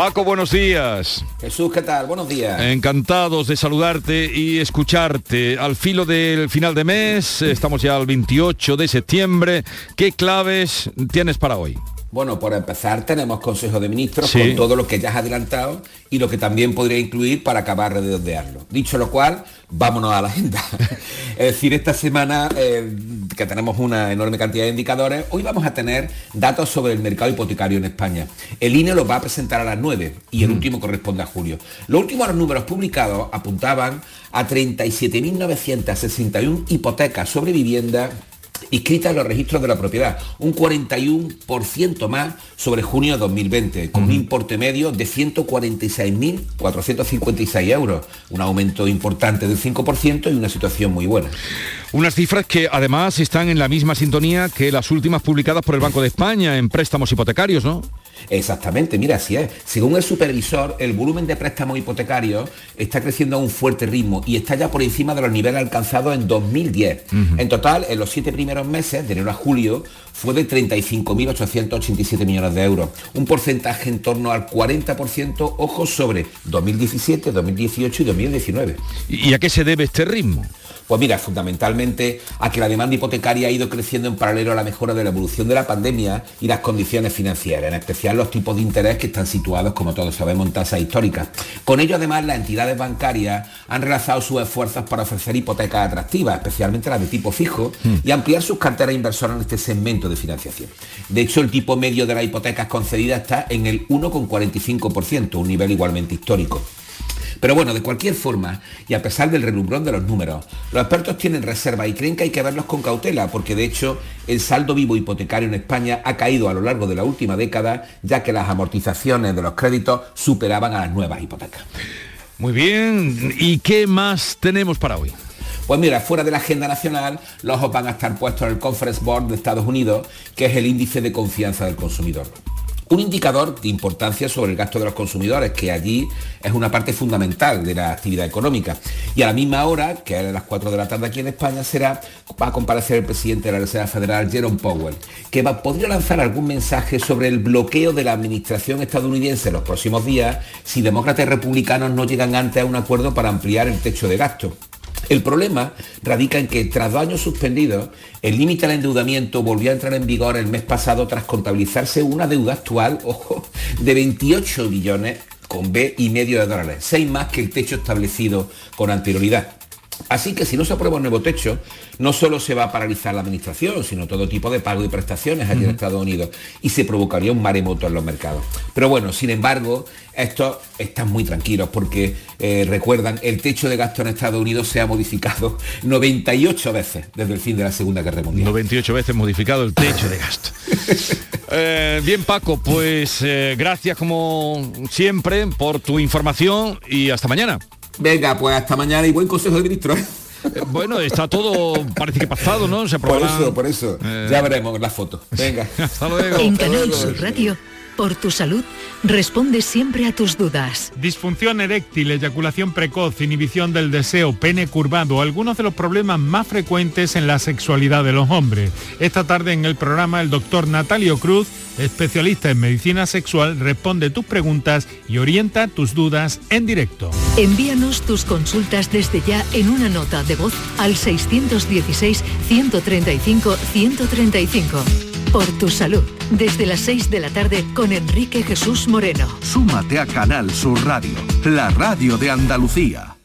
Paco, buenos días. Jesús, ¿qué tal? Buenos días. Encantados de saludarte y escucharte. Al filo del final de mes, estamos ya al 28 de septiembre. ¿Qué claves tienes para hoy? Bueno, por empezar tenemos Consejo de Ministros con todo lo que ya has adelantado y lo que también podría incluir para acabar de redondearlo. Dicho lo cual, vámonos a la agenda. es decir, esta semana eh, que tenemos una enorme cantidad de indicadores, hoy vamos a tener datos sobre el mercado hipotecario en España. El INE los va a presentar a las 9 y el último corresponde a julio. Los últimos números publicados apuntaban a 37.961 hipotecas sobre vivienda inscritas en los registros de la propiedad, un 41% más sobre junio de 2020, con un importe medio de 146.456 euros, un aumento importante del 5% y una situación muy buena. Unas cifras que además están en la misma sintonía que las últimas publicadas por el Banco de España en préstamos hipotecarios, ¿no? Exactamente, mira, así es. Según el supervisor, el volumen de préstamos hipotecarios está creciendo a un fuerte ritmo y está ya por encima de los niveles alcanzados en 2010. En total, en los siete primeros meses, de enero a julio, fue de 35.887 millones de euros, un porcentaje en torno al 40%, ojos sobre 2017, 2018 y 2019. ¿Y a qué se debe este ritmo? Pues mira, fundamentalmente a que la demanda hipotecaria ha ido creciendo en paralelo a la mejora de la evolución de la pandemia y las condiciones financieras, en especial los tipos de interés que están situados, como todos sabemos, en tasas históricas. Con ello, además, las entidades bancarias han realizado sus esfuerzos para ofrecer hipotecas atractivas, especialmente las de tipo fijo, hmm. y ampliar sus carteras inversoras en este segmento de financiación. De hecho, el tipo medio de las hipotecas concedidas está en el 1,45%, un nivel igualmente histórico. Pero bueno, de cualquier forma, y a pesar del relumbrón de los números, los expertos tienen reserva y creen que hay que verlos con cautela, porque de hecho el saldo vivo hipotecario en España ha caído a lo largo de la última década, ya que las amortizaciones de los créditos superaban a las nuevas hipotecas. Muy bien, ¿y qué más tenemos para hoy? Pues mira, fuera de la agenda nacional, los ojos van a estar puestos en el Conference Board de Estados Unidos, que es el índice de confianza del consumidor un indicador de importancia sobre el gasto de los consumidores, que allí es una parte fundamental de la actividad económica. Y a la misma hora, que es a las 4 de la tarde aquí en España, será, va a comparecer el presidente de la Reserva Federal, Jerome Powell, que podría lanzar algún mensaje sobre el bloqueo de la administración estadounidense en los próximos días si demócratas y republicanos no llegan antes a un acuerdo para ampliar el techo de gasto. El problema radica en que tras dos años suspendidos, el límite al endeudamiento volvió a entrar en vigor el mes pasado tras contabilizarse una deuda actual, ojo, de 28 billones con B y medio de dólares, seis más que el techo establecido con anterioridad. Así que si no se aprueba un nuevo techo, no solo se va a paralizar la administración, sino todo tipo de pago y prestaciones allí en Estados Unidos y se provocaría un maremoto en los mercados. Pero bueno, sin embargo, estos están muy tranquilos porque eh, recuerdan, el techo de gasto en Estados Unidos se ha modificado 98 veces desde el fin de la Segunda Guerra Mundial. 98 veces modificado el techo de gasto. Eh, bien Paco, pues eh, gracias como siempre por tu información y hasta mañana. Venga, pues hasta mañana y buen consejo de ministros. Eh, bueno, está todo, parece que pasado, ¿no? Se por eso, por eso. Eh. Ya veremos la foto. Venga. hasta luego. En Canal Sur Radio por tu salud, responde siempre a tus dudas. Disfunción eréctil, eyaculación precoz, inhibición del deseo, pene curvado, algunos de los problemas más frecuentes en la sexualidad de los hombres. Esta tarde en el programa el doctor Natalio Cruz, especialista en medicina sexual, responde tus preguntas y orienta tus dudas en directo. Envíanos tus consultas desde ya en una nota de voz al 616 135 135 por tu salud. Desde las 6 de la tarde con Enrique Jesús Moreno. Súmate a Canal Sur Radio, la radio de Andalucía.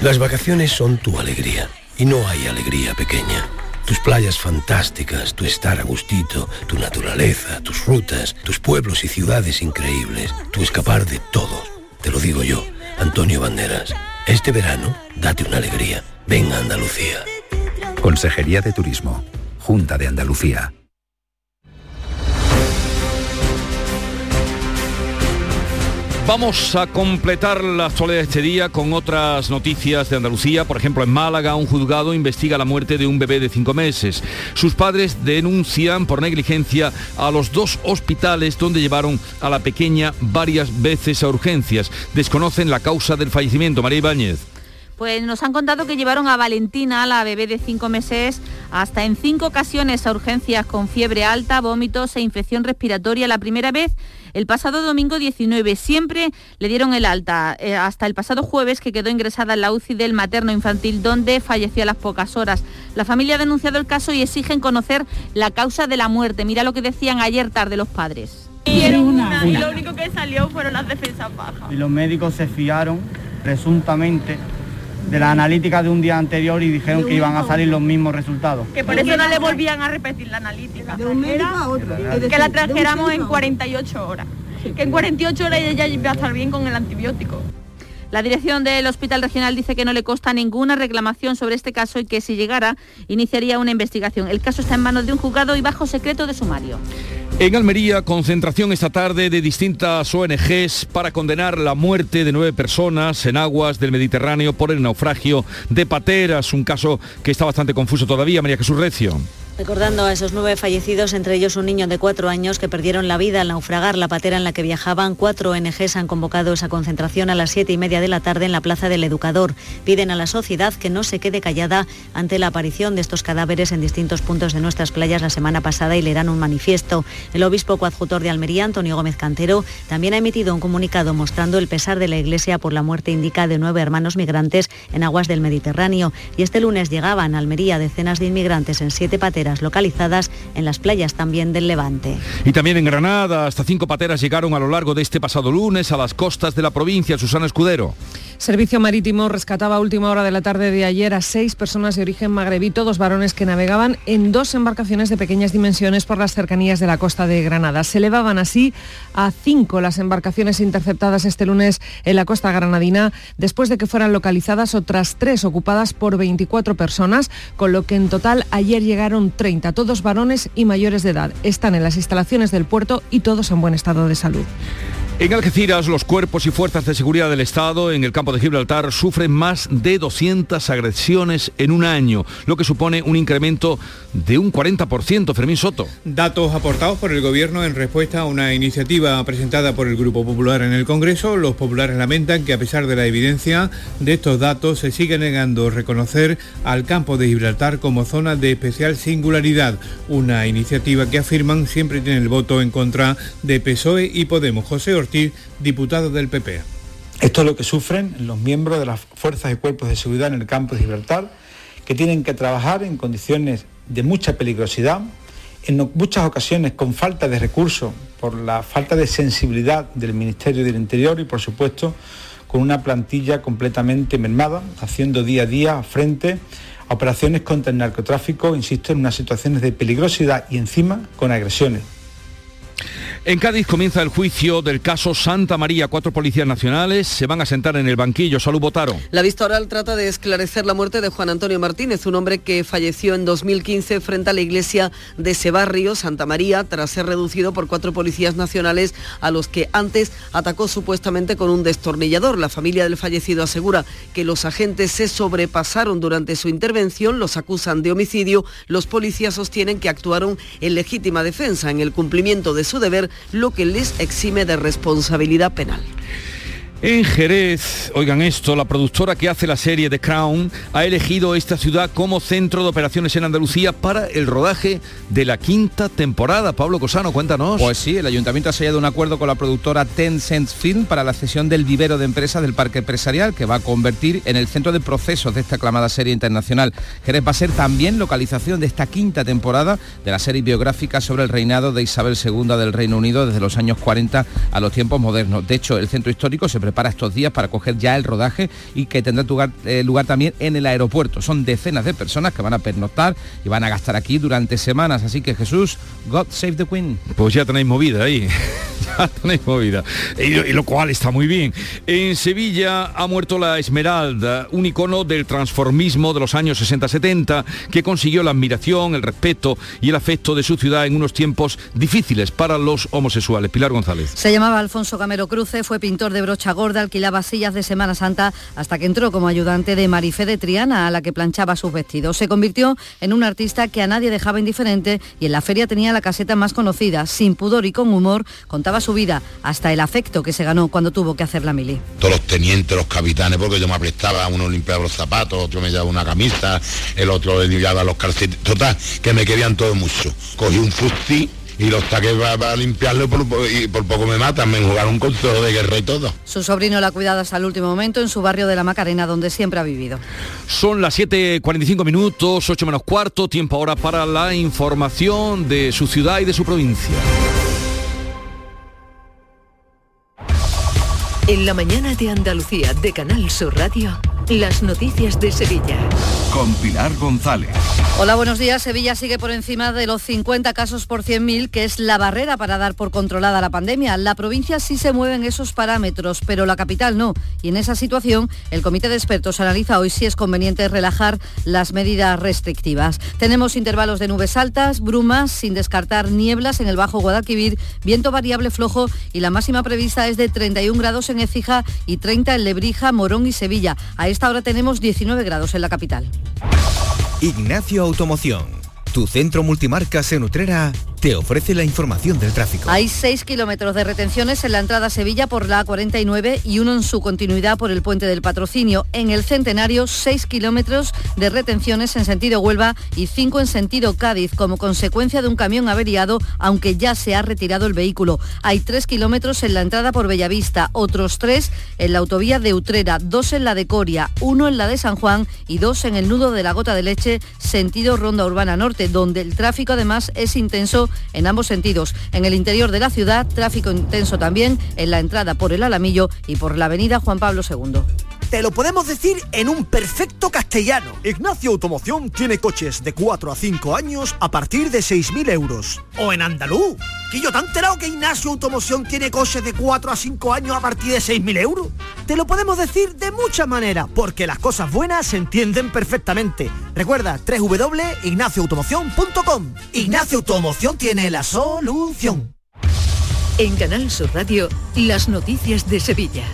Las vacaciones son tu alegría y no hay alegría pequeña. Tus playas fantásticas, tu estar a gustito, tu naturaleza, tus rutas, tus pueblos y ciudades increíbles, tu escapar de todo. Te lo digo yo, Antonio Banderas. Este verano, date una alegría. Ven a Andalucía. Consejería de Turismo. Junta de Andalucía. Vamos a completar la actualidad de este día con otras noticias de Andalucía. Por ejemplo, en Málaga, un juzgado investiga la muerte de un bebé de cinco meses. Sus padres denuncian por negligencia a los dos hospitales donde llevaron a la pequeña varias veces a urgencias. Desconocen la causa del fallecimiento. María Ibáñez. Pues nos han contado que llevaron a Valentina, la bebé de cinco meses, hasta en cinco ocasiones a urgencias con fiebre alta, vómitos e infección respiratoria. La primera vez el pasado domingo 19. Siempre le dieron el alta, eh, hasta el pasado jueves que quedó ingresada en la UCI del materno infantil, donde falleció a las pocas horas. La familia ha denunciado el caso y exigen conocer la causa de la muerte. Mira lo que decían ayer tarde los padres. Y lo único que salió fueron las defensas bajas. Y los médicos se fiaron, presuntamente, de la analítica de un día anterior y dijeron que iban a salir los mismos resultados. Que por eso no le volvían a repetir la analítica. De un médico a otro. Que la trajéramos en 48 horas. Que en 48 horas ella ya va a estar bien con el antibiótico. La dirección del Hospital Regional dice que no le consta ninguna reclamación sobre este caso y que si llegara iniciaría una investigación. El caso está en manos de un juzgado y bajo secreto de sumario. En Almería, concentración esta tarde de distintas ONGs para condenar la muerte de nueve personas en aguas del Mediterráneo por el naufragio de Pateras, un caso que está bastante confuso todavía, María Jesús Recio. Recordando a esos nueve fallecidos, entre ellos un niño de cuatro años que perdieron la vida al naufragar la patera en la que viajaban, cuatro ONGs han convocado esa concentración a las siete y media de la tarde en la Plaza del Educador. Piden a la sociedad que no se quede callada ante la aparición de estos cadáveres en distintos puntos de nuestras playas la semana pasada y leerán un manifiesto. El obispo coadjutor de Almería, Antonio Gómez Cantero, también ha emitido un comunicado mostrando el pesar de la Iglesia por la muerte indica de nueve hermanos migrantes en aguas del Mediterráneo. Y este lunes llegaban a Almería decenas de inmigrantes en siete pateras localizadas en las playas también del Levante. Y también en Granada, hasta cinco pateras llegaron a lo largo de este pasado lunes a las costas de la provincia. Susana Escudero. Servicio Marítimo rescataba a última hora de la tarde de ayer a seis personas de origen magrebí, todos varones que navegaban en dos embarcaciones de pequeñas dimensiones por las cercanías de la costa de Granada. Se elevaban así a cinco las embarcaciones interceptadas este lunes en la costa granadina, después de que fueran localizadas otras tres ocupadas por 24 personas, con lo que en total ayer llegaron 30, todos varones y mayores de edad. Están en las instalaciones del puerto y todos en buen estado de salud. En Algeciras, los cuerpos y fuerzas de seguridad del Estado en el campo de Gibraltar sufren más de 200 agresiones en un año, lo que supone un incremento de un 40%. Fermín Soto. Datos aportados por el Gobierno en respuesta a una iniciativa presentada por el Grupo Popular en el Congreso. Los populares lamentan que a pesar de la evidencia de estos datos se sigue negando reconocer al campo de Gibraltar como zona de especial singularidad. Una iniciativa que afirman siempre tiene el voto en contra de PSOE y Podemos. José Ortiz, diputado del PP. Esto es lo que sufren los miembros de las fuerzas y cuerpos de seguridad en el campo de Gibraltar, que tienen que trabajar en condiciones de mucha peligrosidad, en muchas ocasiones con falta de recursos, por la falta de sensibilidad del Ministerio del Interior y, por supuesto, con una plantilla completamente mermada, haciendo día a día frente a operaciones contra el narcotráfico, insisto, en unas situaciones de peligrosidad y encima con agresiones. En Cádiz comienza el juicio del caso Santa María. Cuatro policías nacionales se van a sentar en el banquillo. Salud Botaro. La vista oral trata de esclarecer la muerte de Juan Antonio Martínez, un hombre que falleció en 2015 frente a la iglesia de ese barrio, Santa María, tras ser reducido por cuatro policías nacionales a los que antes atacó supuestamente con un destornillador. La familia del fallecido asegura que los agentes se sobrepasaron durante su intervención, los acusan de homicidio. Los policías sostienen que actuaron en legítima defensa en el cumplimiento de su deber lo que les exime de responsabilidad penal. En Jerez, oigan esto, la productora que hace la serie The Crown ha elegido esta ciudad como centro de operaciones en Andalucía para el rodaje de la quinta temporada. Pablo Cosano, cuéntanos. Pues sí, el ayuntamiento ha sellado un acuerdo con la productora Tencent Film para la cesión del vivero de empresas del parque empresarial que va a convertir en el centro de procesos de esta aclamada serie internacional. Jerez va a ser también localización de esta quinta temporada de la serie biográfica sobre el reinado de Isabel II del Reino Unido desde los años 40 a los tiempos modernos. De hecho, el centro histórico se prepara estos días para coger ya el rodaje y que tendrá lugar, eh, lugar también en el aeropuerto. Son decenas de personas que van a pernoctar y van a gastar aquí durante semanas. Así que Jesús, God save the Queen. Pues ya tenéis movida ahí. ya tenéis movida. Y, y lo cual está muy bien. En Sevilla ha muerto la Esmeralda, un icono del transformismo de los años 60-70 que consiguió la admiración, el respeto y el afecto de su ciudad en unos tiempos difíciles para los homosexuales. Pilar González. Se llamaba Alfonso Camero Cruce, fue pintor de brocha gorda, alquilaba sillas de Semana Santa hasta que entró como ayudante de Marifé de Triana, a la que planchaba sus vestidos. Se convirtió en un artista que a nadie dejaba indiferente y en la feria tenía la caseta más conocida. Sin pudor y con humor contaba su vida, hasta el afecto que se ganó cuando tuvo que hacer la mili. Todos los tenientes, los capitanes, porque yo me prestaba, uno limpiaba los zapatos, otro me llevaba una camisa, el otro le llevaba los calcetines, total, que me querían todo mucho. Cogí un fusil y los saqué para, limpiarlo y por, y por, poco me matan, me jugaron un consejo de guerra y todo. Su sobrino la ha cuidado hasta el último momento en su barrio de la Macarena, donde siempre ha vivido. Son las 7.45 minutos, 8 menos cuarto, tiempo ahora para la información de su ciudad y de su provincia. En la mañana de Andalucía de Canal Sur Radio, las noticias de Sevilla. Con Pilar González. Hola, buenos días. Sevilla sigue por encima de los 50 casos por 100.000, que es la barrera para dar por controlada la pandemia. La provincia sí se mueve en esos parámetros, pero la capital no. Y en esa situación, el comité de expertos analiza hoy si es conveniente relajar las medidas restrictivas. Tenemos intervalos de nubes altas, brumas, sin descartar nieblas en el Bajo Guadalquivir, viento variable flojo y la máxima prevista es de 31 grados en Écija y 30 en Lebrija, Morón y Sevilla. A esta hora tenemos 19 grados en la capital. Ignacio Automoción, tu centro multimarcas en Utrera te ofrece la información del tráfico. Hay 6 kilómetros de retenciones en la entrada a Sevilla por la A49 y uno en su continuidad por el puente del patrocinio. En el Centenario, 6 kilómetros de retenciones en sentido Huelva y 5 en sentido Cádiz, como consecuencia de un camión averiado, aunque ya se ha retirado el vehículo. Hay 3 kilómetros en la entrada por Bellavista, otros 3 en la autovía de Utrera, 2 en la de Coria, 1 en la de San Juan y 2 en el nudo de la Gota de Leche, sentido Ronda Urbana Norte, donde el tráfico además es intenso en ambos sentidos. En el interior de la ciudad, tráfico intenso también en la entrada por el Alamillo y por la avenida Juan Pablo II. Te lo podemos decir en un perfecto castellano. Ignacio Automoción tiene coches de 4 a 5 años a partir de 6.000 euros. O en andaluz. Que yo te he enterado que Ignacio Automoción tiene coches de 4 a 5 años a partir de 6.000 euros. Te lo podemos decir de muchas maneras, porque las cosas buenas se entienden perfectamente. Recuerda, www.ignacioautomoción.com. Ignacio Automoción tiene la solución. En Canal Sur Radio, las noticias de Sevilla.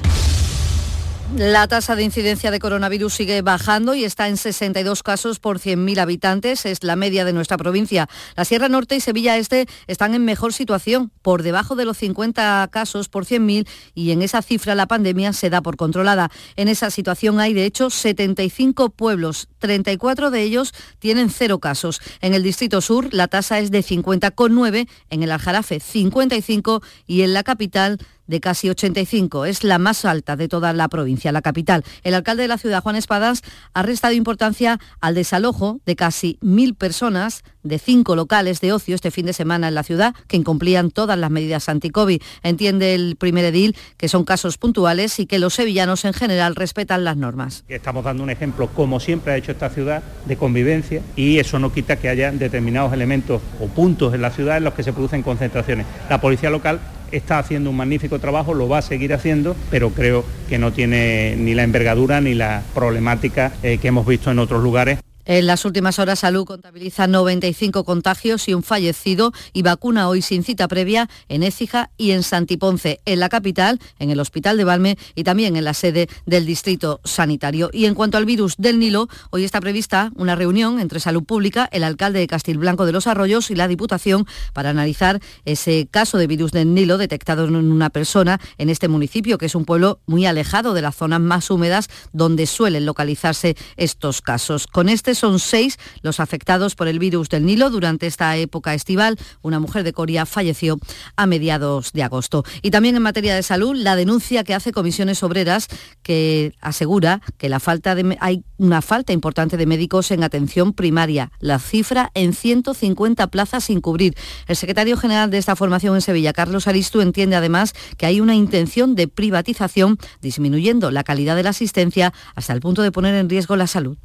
La tasa de incidencia de coronavirus sigue bajando y está en 62 casos por 100.000 habitantes, es la media de nuestra provincia. La Sierra Norte y Sevilla Este están en mejor situación, por debajo de los 50 casos por 100.000 y en esa cifra la pandemia se da por controlada. En esa situación hay de hecho 75 pueblos, 34 de ellos tienen cero casos. En el Distrito Sur la tasa es de 50,9, en el Aljarafe 55 y en la capital de casi 85. Es la más alta de toda la provincia, la capital. El alcalde de la ciudad, Juan Espadas, ha restado importancia al desalojo de casi mil personas de cinco locales de ocio este fin de semana en la ciudad que incumplían todas las medidas anti-COVID. Entiende el primer edil que son casos puntuales y que los sevillanos en general respetan las normas. Estamos dando un ejemplo, como siempre ha hecho esta ciudad, de convivencia y eso no quita que haya determinados elementos o puntos en la ciudad en los que se producen concentraciones. La policía local está haciendo un magnífico trabajo, lo va a seguir haciendo, pero creo que no tiene ni la envergadura ni la problemática eh, que hemos visto en otros lugares. En las últimas horas, Salud contabiliza 95 contagios y un fallecido y vacuna hoy sin cita previa en Écija y en Santiponce, en la capital, en el Hospital de Valme y también en la sede del Distrito Sanitario. Y en cuanto al virus del Nilo, hoy está prevista una reunión entre Salud Pública, el alcalde de Castilblanco de los Arroyos y la Diputación para analizar ese caso de virus del Nilo detectado en una persona en este municipio, que es un pueblo muy alejado de las zonas más húmedas donde suelen localizarse estos casos. Con este son seis los afectados por el virus del Nilo durante esta época estival. Una mujer de Coria falleció a mediados de agosto. Y también en materia de salud, la denuncia que hace Comisiones Obreras que asegura que la falta hay una falta importante de médicos en atención primaria. La cifra en 150 plazas sin cubrir. El secretario general de esta formación en Sevilla, Carlos Aristu, entiende además que hay una intención de privatización disminuyendo la calidad de la asistencia hasta el punto de poner en riesgo la salud.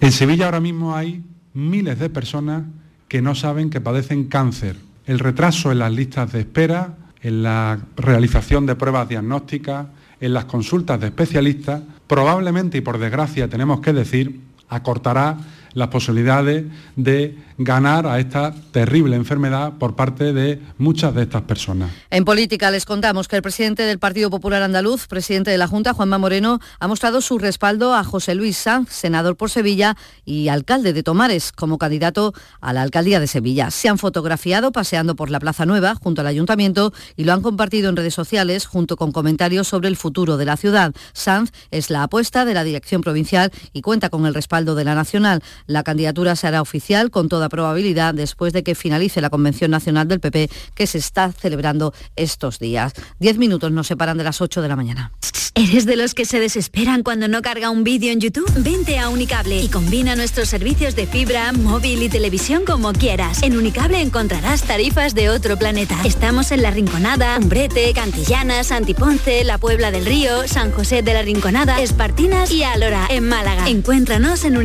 En Sevilla ahora mismo hay miles de personas que no saben que padecen cáncer. El retraso en las listas de espera, en la realización de pruebas diagnósticas, en las consultas de especialistas, probablemente y por desgracia tenemos que decir, acortará las posibilidades de ganar a esta terrible enfermedad por parte de muchas de estas personas. En política les contamos que el presidente del Partido Popular Andaluz, presidente de la Junta, Juanma Moreno, ha mostrado su respaldo a José Luis Sanz, senador por Sevilla y alcalde de Tomares, como candidato a la alcaldía de Sevilla. Se han fotografiado paseando por la Plaza Nueva junto al ayuntamiento y lo han compartido en redes sociales junto con comentarios sobre el futuro de la ciudad. Sanz es la apuesta de la dirección provincial y cuenta con el respaldo de la nacional. La candidatura se hará oficial con toda probabilidad después de que finalice la Convención Nacional del PP que se está celebrando estos días. Diez minutos nos separan de las 8 de la mañana. ¿Eres de los que se desesperan cuando no carga un vídeo en YouTube? Vente a Unicable y combina nuestros servicios de fibra, móvil y televisión como quieras. En Unicable encontrarás tarifas de otro planeta. Estamos en La Rinconada, Umbrete, Cantillana, Santiponce, La Puebla del Río, San José de la Rinconada, Espartinas y Alora, en Málaga. Encuéntranos en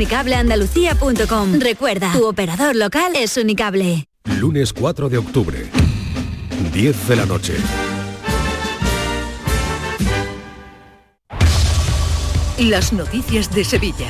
Recuerda, tu operador local es Unicable. Lunes 4 de octubre, 10 de la noche. Las noticias de Sevilla.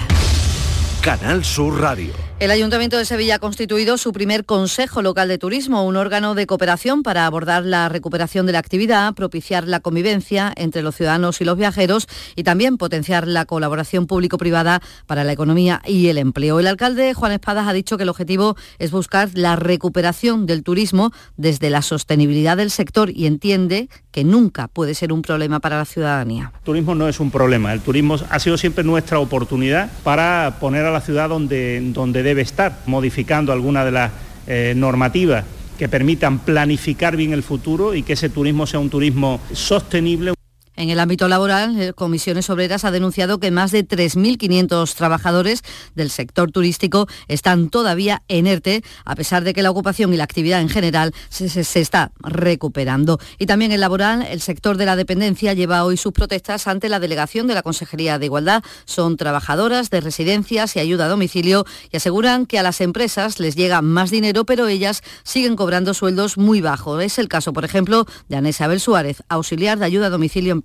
Canal Sur Radio. El Ayuntamiento de Sevilla ha constituido su primer Consejo Local de Turismo, un órgano de cooperación para abordar la recuperación de la actividad, propiciar la convivencia entre los ciudadanos y los viajeros y también potenciar la colaboración público-privada para la economía y el empleo. El alcalde Juan Espadas ha dicho que el objetivo es buscar la recuperación del turismo desde la sostenibilidad del sector y entiende que nunca puede ser un problema para la ciudadanía. El turismo no es un problema, el turismo ha sido siempre nuestra oportunidad para poner a la ciudad donde, donde debe estar, modificando algunas de las eh, normativas que permitan planificar bien el futuro y que ese turismo sea un turismo sostenible. En el ámbito laboral, eh, Comisiones Obreras ha denunciado que más de 3.500 trabajadores del sector turístico están todavía en ERTE, a pesar de que la ocupación y la actividad en general se, está recuperando. Y también en laboral, el sector de la dependencia lleva hoy sus protestas ante la delegación de la Consejería de Igualdad. Son trabajadoras de residencias y ayuda a domicilio y aseguran que a las empresas les llega más dinero, pero ellas siguen cobrando sueldos muy bajos. Es el caso, por ejemplo, de Ana Suárez, auxiliar de ayuda a domicilio en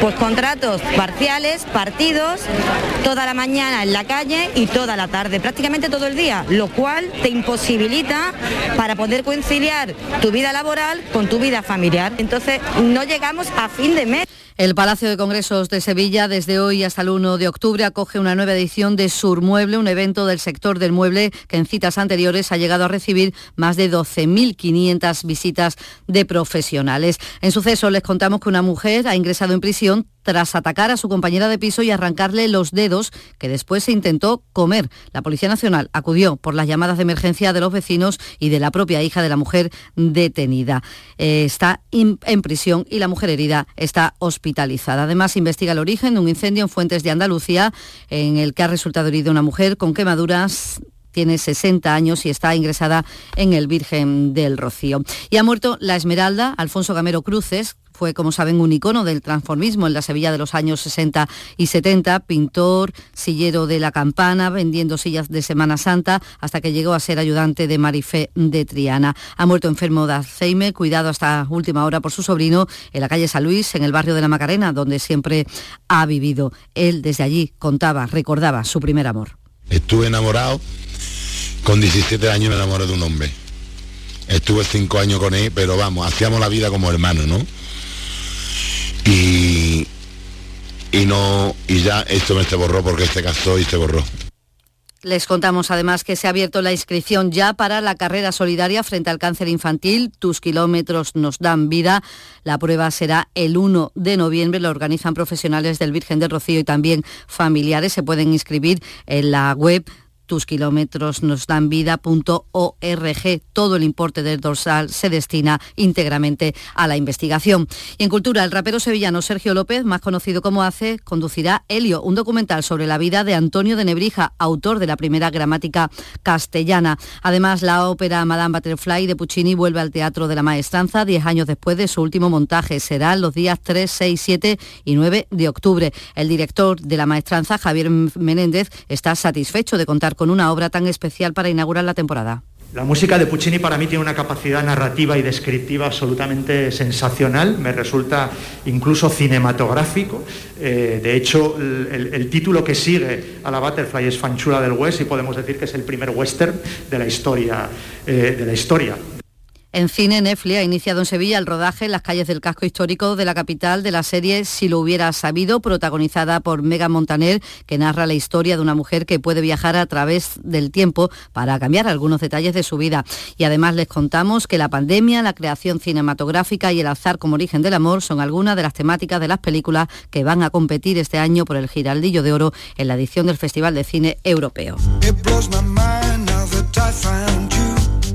Pues contratos parciales, partidos, toda la mañana en la calle y toda la tarde, prácticamente todo el día, lo cual te imposibilita para poder conciliar tu vida laboral con tu vida familiar. Entonces no llegamos a fin de mes. El Palacio de Congresos de Sevilla desde hoy hasta el 1 de octubre acoge una nueva edición de Surmueble, un evento del sector del mueble que en citas anteriores ha llegado a recibir más de 12.500 visitas de profesionales. En suceso les contamos que una mujer ha ingresado en prisión tras atacar a su compañera de piso y arrancarle los dedos que después se intentó comer. La Policía Nacional acudió por las llamadas de emergencia de los vecinos y de la propia hija de la mujer detenida. Eh, está en prisión y la mujer herida está hospitalizada. Además, investiga el origen de un incendio en Fuentes de Andalucía en el que ha resultado herida una mujer con quemaduras tiene 60 años y está ingresada en el Virgen del Rocío. Y ha muerto la Esmeralda, Alfonso Gamero Cruces, fue, como saben, un icono del transformismo en la Sevilla de los años 60 y 70, pintor, sillero de la campana, vendiendo sillas de Semana Santa, hasta que llegó a ser ayudante de Marifé de Triana. Ha muerto enfermo de Alzheimer, cuidado hasta última hora por su sobrino, en la calle San Luis, en el barrio de la Macarena, donde siempre ha vivido. Él desde allí contaba, recordaba su primer amor. Estuve enamorado, con 17 años me enamoré de un hombre. Estuve cinco años con él, pero vamos, hacíamos la vida como hermanos, ¿no? y, y no y ya esto me se borró porque se casó y se borró. Les contamos además que se ha abierto la inscripción ya para la carrera solidaria frente al cáncer infantil. Tus kilómetros nos dan vida. La prueba será el 1 de noviembre. Lo organizan profesionales del Virgen del Rocío y también familiares. Se pueden inscribir en la web tus kilómetros nos dan vida.org. Todo el importe del dorsal se destina íntegramente a la investigación. Y en cultura, el rapero sevillano Sergio López, más conocido como Hace, conducirá Helio, un documental sobre la vida de Antonio de Nebrija, autor de la primera gramática castellana. Además, la ópera Madame Butterfly de Puccini vuelve al Teatro de la Maestranza diez años después de su último montaje. Será los días 3, 6, 7 y 9 de octubre. El director de la Maestranza, Javier Menéndez, está satisfecho de contar con una obra tan especial para inaugurar la temporada. La música de Puccini para mí tiene una capacidad narrativa y descriptiva absolutamente sensacional, me resulta incluso cinematográfico. Eh, de hecho, el, título que sigue a la Butterfly es Fanchula del West y podemos decir que es el primer western de la historia. Eh, de la historia. En cine, Netflix ha iniciado en Sevilla el rodaje en las calles del casco histórico de la capital de la serie Si lo hubiera sabido, protagonizada por Megan Montaner, que narra la historia de una mujer que puede viajar a través del tiempo para cambiar algunos detalles de su vida. Y además les contamos que la pandemia, la creación cinematográfica y el azar como origen del amor son algunas de las temáticas de las películas que van a competir este año por el Giraldillo de Oro en la edición del Festival de Cine Europeo.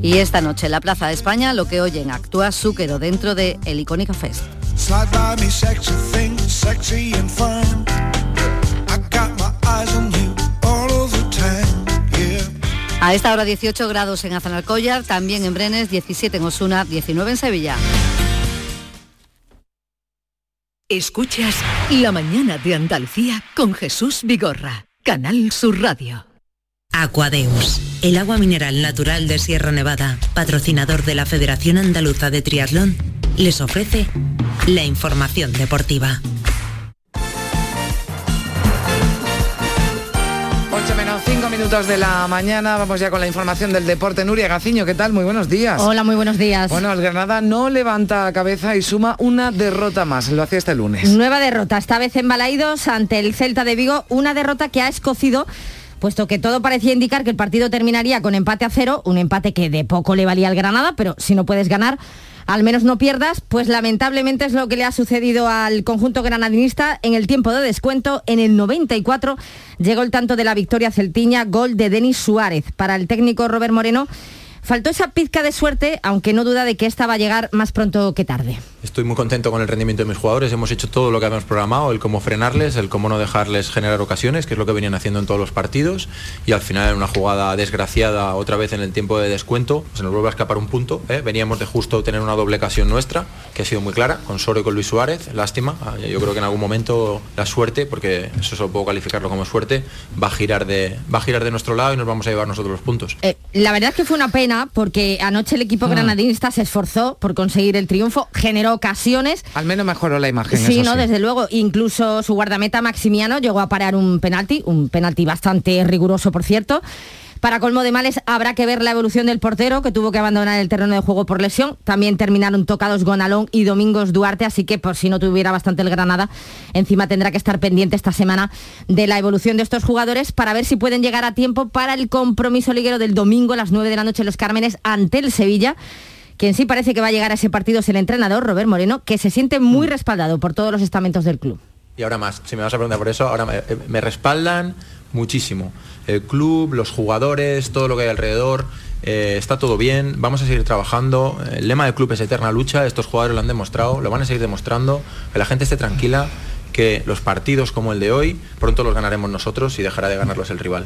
Y esta noche en la Plaza de España lo que oyen actúa Zúquero dentro de El Icónica Fest. A esta hora 18 grados en Azanalcollar, también en Brenes, 17 en Osuna, 19 en Sevilla. Escuchas La mañana de Andalucía con Jesús Vigorra, Canal Sur Radio. Aquadeus, el agua mineral natural de Sierra Nevada, patrocinador de la Federación Andaluza de Triatlón, les ofrece la información deportiva. 8 menos 5 minutos de la mañana, vamos ya con la información del deporte. Nuria Gaciño, ¿qué tal? Muy buenos días. Hola, muy buenos días. Bueno, el Granada no levanta cabeza y suma una derrota más, lo hacía este lunes. Nueva derrota, esta vez en Balaidos ante el Celta de Vigo, una derrota que ha escocido puesto que todo parecía indicar que el partido terminaría con empate a cero, un empate que de poco le valía al Granada, pero si no puedes ganar, al menos no pierdas, pues lamentablemente es lo que le ha sucedido al conjunto granadinista en el tiempo de descuento. En el 94 llegó el tanto de la victoria celtiña, gol de Denis Suárez. Para el técnico Robert Moreno, faltó esa pizca de suerte, aunque no duda de que esta va a llegar más pronto que tarde. Estoy muy contento con el rendimiento de mis jugadores, hemos hecho todo lo que habíamos programado, el cómo frenarles, el cómo no dejarles generar ocasiones, que es lo que venían haciendo en todos los partidos, y al final en una jugada desgraciada otra vez en el tiempo de descuento, se nos vuelve a escapar un punto, ¿eh? veníamos de justo tener una doble ocasión nuestra, que ha sido muy clara, con Soro y con Luis Suárez, lástima, ah, yo creo que en algún momento la suerte, porque eso solo puedo calificarlo como suerte, va a girar de, va a girar de nuestro lado y nos vamos a llevar nosotros los puntos. Eh, la verdad es que fue una pena, porque anoche el equipo ah. granadinista se esforzó por conseguir el triunfo, generó ocasiones. Al menos mejoró la imagen. Sí, no, desde luego. Incluso su guardameta Maximiano llegó a parar un penalti, un penalti bastante riguroso, por cierto. Para colmo de males, habrá que ver la evolución del portero, que tuvo que abandonar el terreno de juego por lesión. También terminaron tocados Gonalón y Domingos Duarte, así que por si no tuviera bastante el Granada, encima tendrá que estar pendiente esta semana de la evolución de estos jugadores para ver si pueden llegar a tiempo para el compromiso liguero del domingo a las 9 de la noche en Los Cármenes ante el Sevilla quien sí parece que va a llegar a ese partido es el entrenador, Robert Moreno, que se siente muy mm. respaldado por todos los estamentos del club. Y ahora más, si me vas a preguntar por eso, ahora me, eh, respaldan muchísimo. El club, los jugadores, todo lo que hay alrededor. Eh, está todo bien, vamos a seguir trabajando. El lema del club es eterna lucha, estos jugadores lo han demostrado, lo van a seguir demostrando, que la gente esté tranquila que los partidos como el de hoy pronto los ganaremos nosotros y dejará de ganarlos el rival.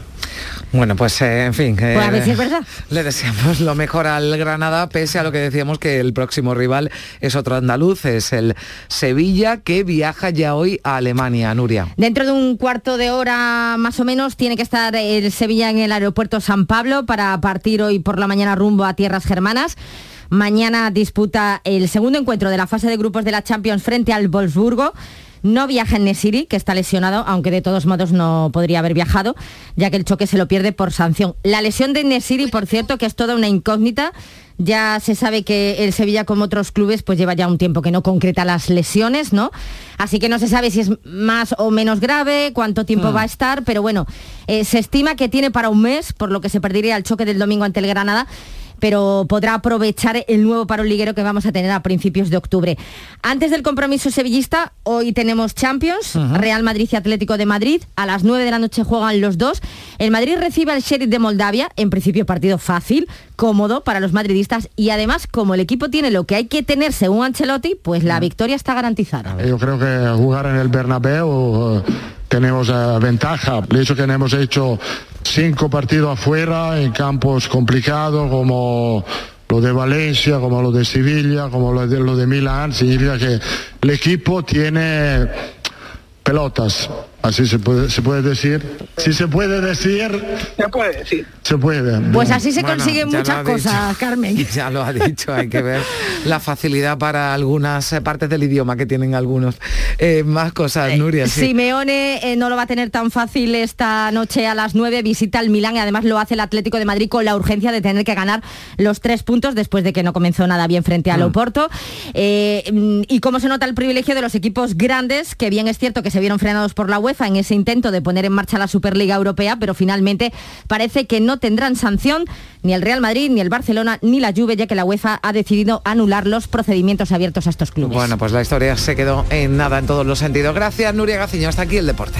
Bueno, pues eh, en fin, pues verdad. le deseamos lo mejor al Granada, pese a lo que decíamos que el próximo rival es otro andaluz, es el Sevilla, que viaja ya hoy a Alemania, Nuria. Dentro de un cuarto de hora más o menos tiene que estar el Sevilla en el aeropuerto San Pablo para partir hoy por la mañana rumbo a tierras germanas. Mañana disputa el segundo encuentro de la fase de grupos de la Champions frente al Wolfsburgo. No viaja en Nesiri, que está lesionado, aunque de todos modos no podría haber viajado, ya que el choque se lo pierde por sanción. La lesión de Nesiri, por cierto, que es toda una incógnita. Ya se sabe que el Sevilla, como otros clubes, pues lleva ya un tiempo que no concreta las lesiones, ¿no? Así que no se sabe si es más o menos grave, cuánto tiempo mm. va a estar, pero bueno, eh, se estima que tiene para un mes, por lo que se perdería el choque del domingo ante el Granada pero podrá aprovechar el nuevo paro liguero que vamos a tener a principios de octubre. Antes del compromiso sevillista, hoy tenemos Champions, Real Madrid y Atlético de Madrid. A las 9 de la noche juegan los dos. El Madrid recibe al Sheriff de Moldavia, en principio partido fácil, cómodo para los madridistas y además como el equipo tiene lo que hay que tener según Ancelotti, pues la victoria está garantizada. Yo creo que jugar en el Bernabéu tenemos eh, ventaja. El hecho que hemos hecho cinco partidos afuera en campos complicados como lo de Valencia, como lo de Sevilla, como lo de, lo de Milán, significa que el equipo tiene pelotas, así se puede, se puede decir. Si se puede decir, Se puede decir. se puede. Pues así se Bueno, consiguen muchas dicho. cosas, Carmen. Ya lo ha dicho, hay que ver la facilidad para algunas eh, partes del idioma que tienen algunos. Eh, más cosas, Nuria. sí. Simeone eh, no lo va a tener tan fácil esta noche a las 9, visita al Milán y además lo hace el Atlético de Madrid con la urgencia de tener que ganar los tres puntos después de que no comenzó nada bien frente al Mm. Oporto. Eh, mm, y cómo se nota el privilegio de los equipos grandes, que bien es cierto que se vieron frenados por la En ese intento de poner en marcha la Superliga Europea, pero finalmente parece que no tendrán sanción ni el Real Madrid, ni el Barcelona, ni la Juve, ya que la UEFA ha decidido anular los procedimientos abiertos a estos clubes. Bueno, pues la historia se quedó en nada en todos los sentidos. Gracias, Nuria Gaciño. Hasta aquí el deporte.